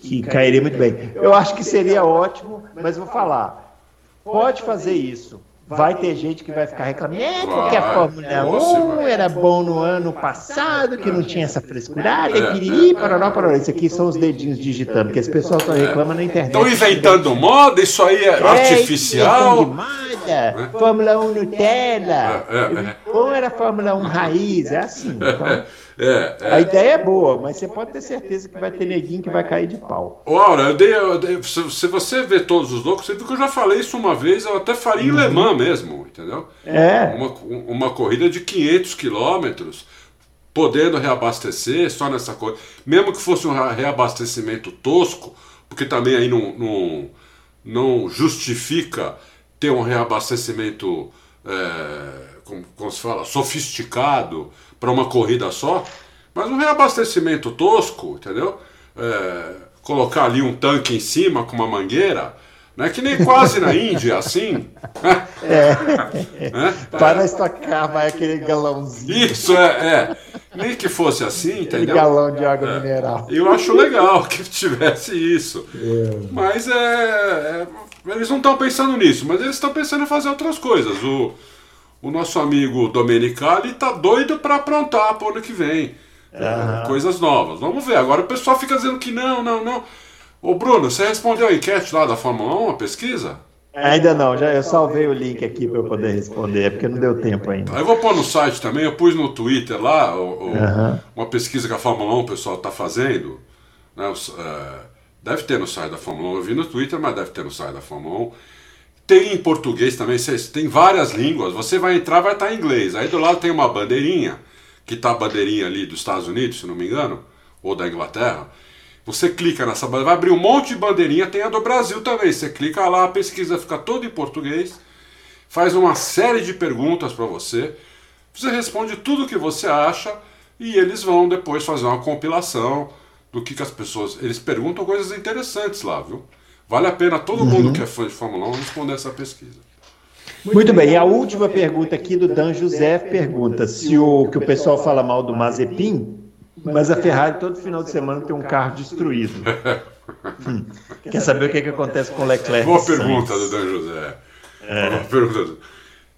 que cairia muito bem. Eu acho que seria ótimo, mas vou falar. Pode fazer isso. Vai ter gente que vai ficar reclamando, é porque a Fórmula 1 era bom no ano passado, que não tinha essa frescurada, é, piriri, parará, parará. Isso aqui são os dedinhos digitando, que esse pessoal só reclama na internet. Estão inventando moda, isso aí é, é artificial. Moda, Fórmula 1 Nutella. É, é, é. Ou era Fórmula 1 raiz, é assim. Então, é, é. A ideia é boa, mas você pode ter certeza que vai ter neguinho que vai cair de pau. Ora, eu dei, eu dei, se você vê todos os loucos, você viu que eu já falei isso uma vez, eu até faria em uhum. Le Mans mesmo, entendeu? É. Uma, uma corrida de 500 quilômetros, podendo reabastecer só nessa coisa. Mesmo que fosse um reabastecimento tosco, porque também aí não, não, não justifica ter um reabastecimento, é, como, como se fala, sofisticado para uma corrida só, mas um reabastecimento tosco, entendeu? É, colocar ali um tanque em cima com uma mangueira, né? que nem quase na Índia, assim. É. é. Para estocar, vai aquele galãozinho. Isso, é, é. Nem que fosse assim, entendeu? Aquele galão de água é. mineral. Eu acho legal que tivesse isso. É. Mas é, é eles não estão pensando nisso, mas eles estão pensando em fazer outras coisas. O, o nosso amigo Domenicali tá doido para aprontar pro ano que vem. É, coisas novas. Vamos ver. Agora o pessoal fica dizendo que não, não, não. Ô Bruno, você respondeu a enquete lá da Fórmula 1, a pesquisa? Ainda não, já eu salvei o link aqui para eu poder responder, é porque não deu tempo ainda. Eu vou pôr no site também, eu pus no Twitter lá o, o, uhum. uma pesquisa que a Fórmula 1 o pessoal está fazendo. Né, os, uh, deve ter no site da Fórmula 1, eu vi no Twitter, mas deve ter no site da Fórmula 1. Tem em português também, tem várias línguas. Você vai entrar, vai estar em inglês. Aí do lado tem uma bandeirinha, que está a bandeirinha ali dos Estados Unidos, se não me engano, ou da Inglaterra. Você clica nessa bandeirinha, vai abrir um monte de bandeirinha, tem a do Brasil também. Você clica lá, a pesquisa fica toda em português, faz uma série de perguntas para você. Você responde tudo o que você acha e eles vão depois fazer uma compilação do que, que as pessoas. Eles perguntam coisas interessantes lá, viu? Vale a pena todo mundo uhum. que é fã de Fórmula 1 responder essa pesquisa. Muito bem, e a última pergunta aqui do Dan José pergunta se o que o pessoal fala mal do Mazepin, mas a Ferrari todo final de semana tem um carro destruído. Hum. Quer saber o que, que acontece com o Leclerc? Boa pergunta do Dan José. É. Boa pergunta do...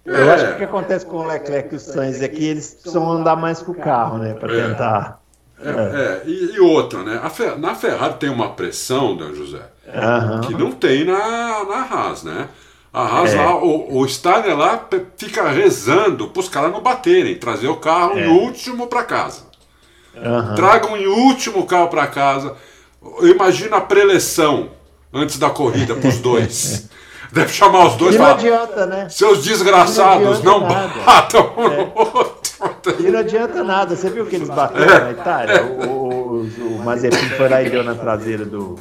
Eu acho que o que acontece com o Leclerc e o Sainz é que eles precisam andar mais com o carro, né? Para é. tentar. É, é. E, e, outra, né? Fer... Na Ferrari tem uma pressão, Dan José Uhum. Que não tem na, na Haas, né? A Haas é. lá, o, o Steiner lá fica rezando para os caras não baterem, trazer o carro é. em último para casa. Uhum. Tragam em último o carro para casa. Eu imagino a preleção antes da corrida para os dois. Deve chamar os dois e não adianta, né? Seus desgraçados, não, não batam um é. no outro. E não adianta nada. Você viu que eles bateram é. na Itália? O, o, o Mazepin foi lá e deu na traseira do,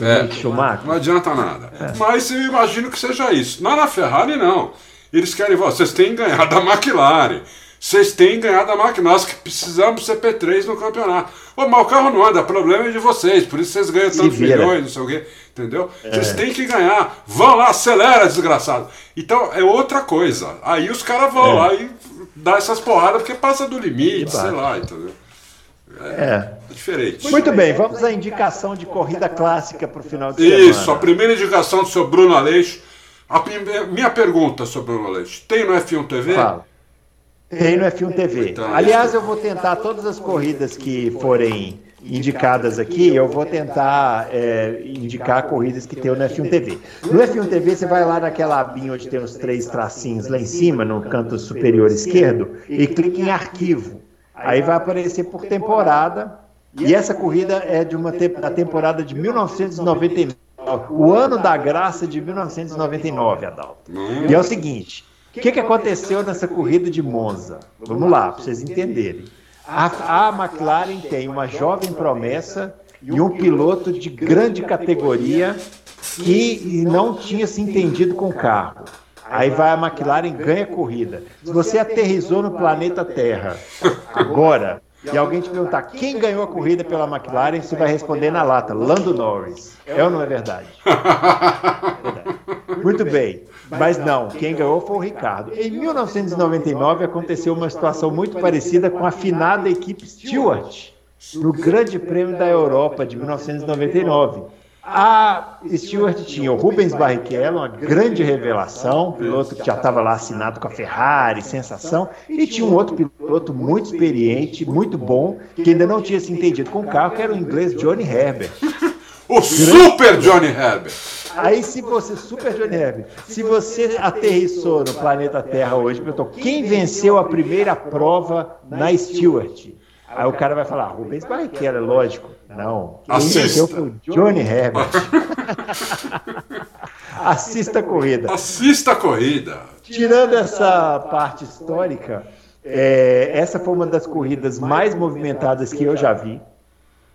é, Schumacher. Não adianta nada. É. Mas eu imagino que seja isso. Não na Ferrari, não. Eles querem, vocês têm que ganhar da McLaren. Vocês têm que ganhar da McLaren. Nós que precisamos ser P3 no campeonato. Ô, mas o carro não anda, o problema é de vocês. Por isso vocês ganham tantos milhões, não sei o quê. Entendeu? É. Vocês têm que ganhar. Vão lá, acelera, desgraçado. Então é outra coisa. Aí os caras vão é. lá e dá essas porradas porque passa do limite, sei lá, entendeu? É, é. diferente. Muito bem, vamos à indicação de corrida clássica para o final de semana. Isso, a primeira indicação do seu Bruno Aleixo. A minha pergunta sobre o Bruno Aleixo: tem no F1 TV? Fala. Tem no F1 TV. Então, Aliás, eu vou tentar todas as corridas que forem indicadas aqui, eu vou tentar é, indicar corridas que tem no F1 TV. No F1 TV, você vai lá naquela abinha onde tem os três tracinhos lá em cima, no canto superior esquerdo, e clica em arquivo. Aí vai aparecer por temporada. E essa corrida é de uma te da temporada de 1999. O ano da graça de 1999, Adalto. E é o seguinte: o que, que aconteceu nessa corrida de Monza? Vamos lá, para vocês entenderem. A, a McLaren tem uma jovem promessa e um piloto de grande categoria que não tinha se entendido com o carro. Aí vai a McLaren ganha corrida. Se você aterrizou no planeta Terra agora e alguém te perguntar quem ganhou a corrida pela McLaren, você vai responder na lata, Lando Norris. É ou não é verdade? Muito bem. Mas não, quem ganhou foi o Ricardo. Em 1999 aconteceu uma situação muito parecida com a finada equipe Stewart no Grande Prêmio da Europa de 1999. A Stewart tinha o Rubens Barrichello, uma grande revelação, piloto que já estava lá assinado com a Ferrari, sensação, e tinha um outro piloto muito experiente, muito bom, que ainda não tinha se entendido com o carro, que era o inglês Johnny Herbert. O super Johnny Herbert! Aí, se você, super Johnny Herbert, se você aterrissou no planeta Terra hoje, perguntou quem venceu a primeira prova na Stewart? Aí o cara vai falar, Rubens Barrichello, é lógico. Não. Quem venceu foi o Johnny Herbert. Assista a corrida. Assista a corrida. Tirando essa parte histórica, é, essa foi uma das corridas mais movimentadas que eu já vi.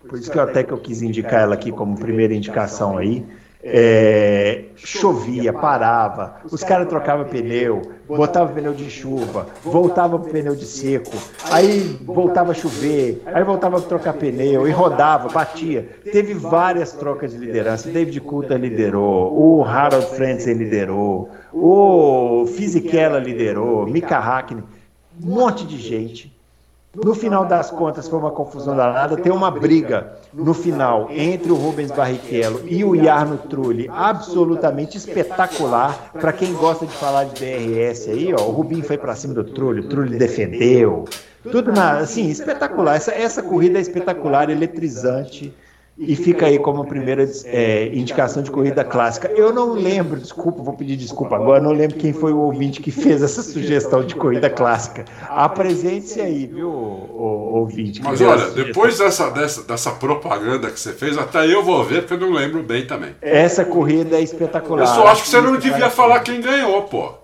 Por isso que eu até que eu quis indicar ela aqui como primeira indicação aí. É, chovia, parava, os caras trocavam pneu, botavam pneu de chuva, voltava pro pneu de seco, aí voltava a chover, aí voltava a trocar pneu e rodava, batia. Teve várias trocas de liderança. David Coulter liderou, o Harold Frentzen liderou, o Fisichella liderou, Mika Hakkinen, um monte de gente. No final das contas, foi uma confusão danada. Tem uma briga no final entre o Rubens Barrichello e o Jarno Trulli, absolutamente espetacular. Para quem gosta de falar de DRS aí, ó, o Rubinho foi para cima do Trulli, o Trulli defendeu. Tudo na, assim, espetacular. Essa, essa corrida é espetacular, eletrizante e fica aí como primeira é, indicação de corrida clássica. Eu não lembro, desculpa, vou pedir desculpa agora, não lembro quem foi o ouvinte que fez essa sugestão de corrida clássica. Apresente-se aí, viu, o, o ouvinte. Mas olha, depois dessa, dessa, dessa propaganda que você fez, até eu vou ver, porque eu não lembro bem também. Essa corrida é espetacular. Eu só acho que você não devia falar quem ganhou, pô.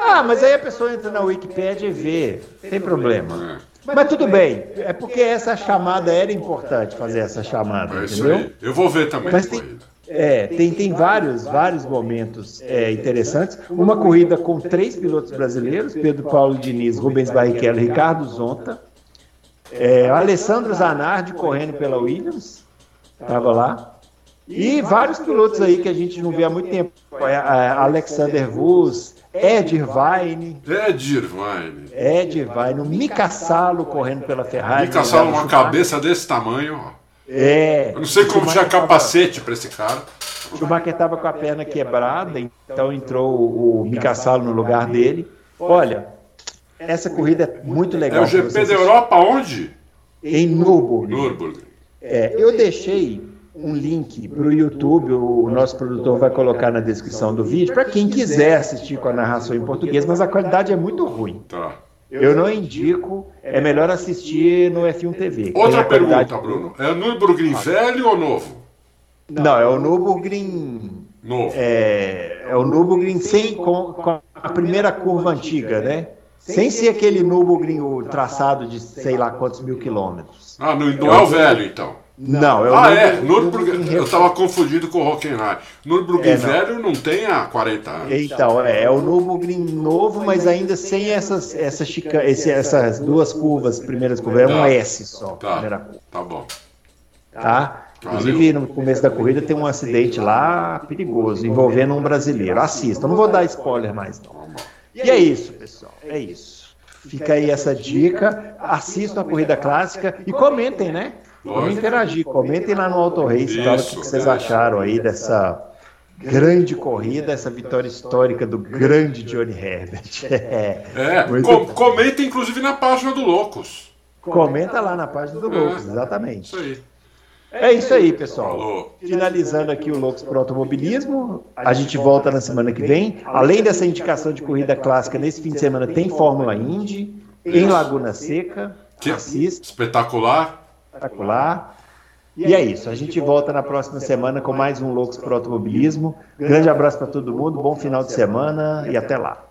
Ah, mas aí a pessoa entra na Wikipedia e vê, tem problema. É. Mas tudo bem, é porque essa chamada era importante fazer essa chamada, é entendeu? Eu vou ver também. Mas tem, é, tem, tem vários, vários momentos é, interessantes. Uma corrida com três pilotos brasileiros: Pedro Paulo Diniz, Rubens Barrichello, Ricardo Zonta. É, Alessandro Zanardi correndo pela Williams, estava lá. E vários pilotos aí que a gente não vê há muito tempo. Alexander Vuz, Ed Irvine. Ed Irvine. Ed Irvine. O Mika Salo correndo pela Ferrari. Mika Salo, uma cabeça desse tamanho. É. Eu não sei como tinha capacete para esse cara. O Schumacher estava com a perna quebrada, então entrou o Mika Salo no lugar dele. Olha, essa corrida é muito legal. É o GP da Europa onde? Em Nürburgring. Nürburgring. É, eu deixei um link para o YouTube, o nosso produtor vai colocar na descrição do vídeo, para quem quiser assistir com a narração em português, mas a qualidade é muito ruim. Tá. Eu não indico, é melhor assistir no F1 TV. Outra pergunta, Bruno. É o Nürburgring velho ou novo? Não, é o Nürburgring. Novo. É, é o Nürburgring sem, com, com a primeira curva antiga, né? Sem ser aquele Nürburgring traçado de sei lá quantos mil quilômetros. Ah, não, não é o velho então. Não, é o Ah, é. Nürburgring, eu estava confundido com o Hockenheim. Nürburgring é, velho não tem há 40 anos. Então, é, é o Nürburgring novo, mas ainda sem essas, essas, chica, esse, essas duas curvas, primeiras curvas. É um tá. S só. Tá, tá bom. Tá? Inclusive, no começo da corrida tem um acidente lá perigoso, envolvendo um brasileiro. Assista, não vou dar spoiler mais, não. Tá e é isso, pessoal. É isso. Fica aí essa dica. Assistam a corrida clássica e comentem, né? Vamos interagir, comentem lá no Auto Race, fala o que vocês acharam aí dessa grande corrida, essa vitória histórica do grande Johnny Herbert. É, é com, comenta inclusive na página do Loucos. Comenta lá na página do Loucos, é, exatamente. Isso aí. É isso aí, pessoal. Falou. Finalizando aqui o Loucos para Automobilismo, a gente volta na semana que vem. Além dessa indicação de corrida clássica, nesse fim de semana tem Fórmula Indy em Laguna Seca. Que assista. Espetacular espetacular. E é isso. A gente volta na próxima semana com mais um Loucos para Automobilismo. Grande abraço para todo mundo, bom final de semana e até lá.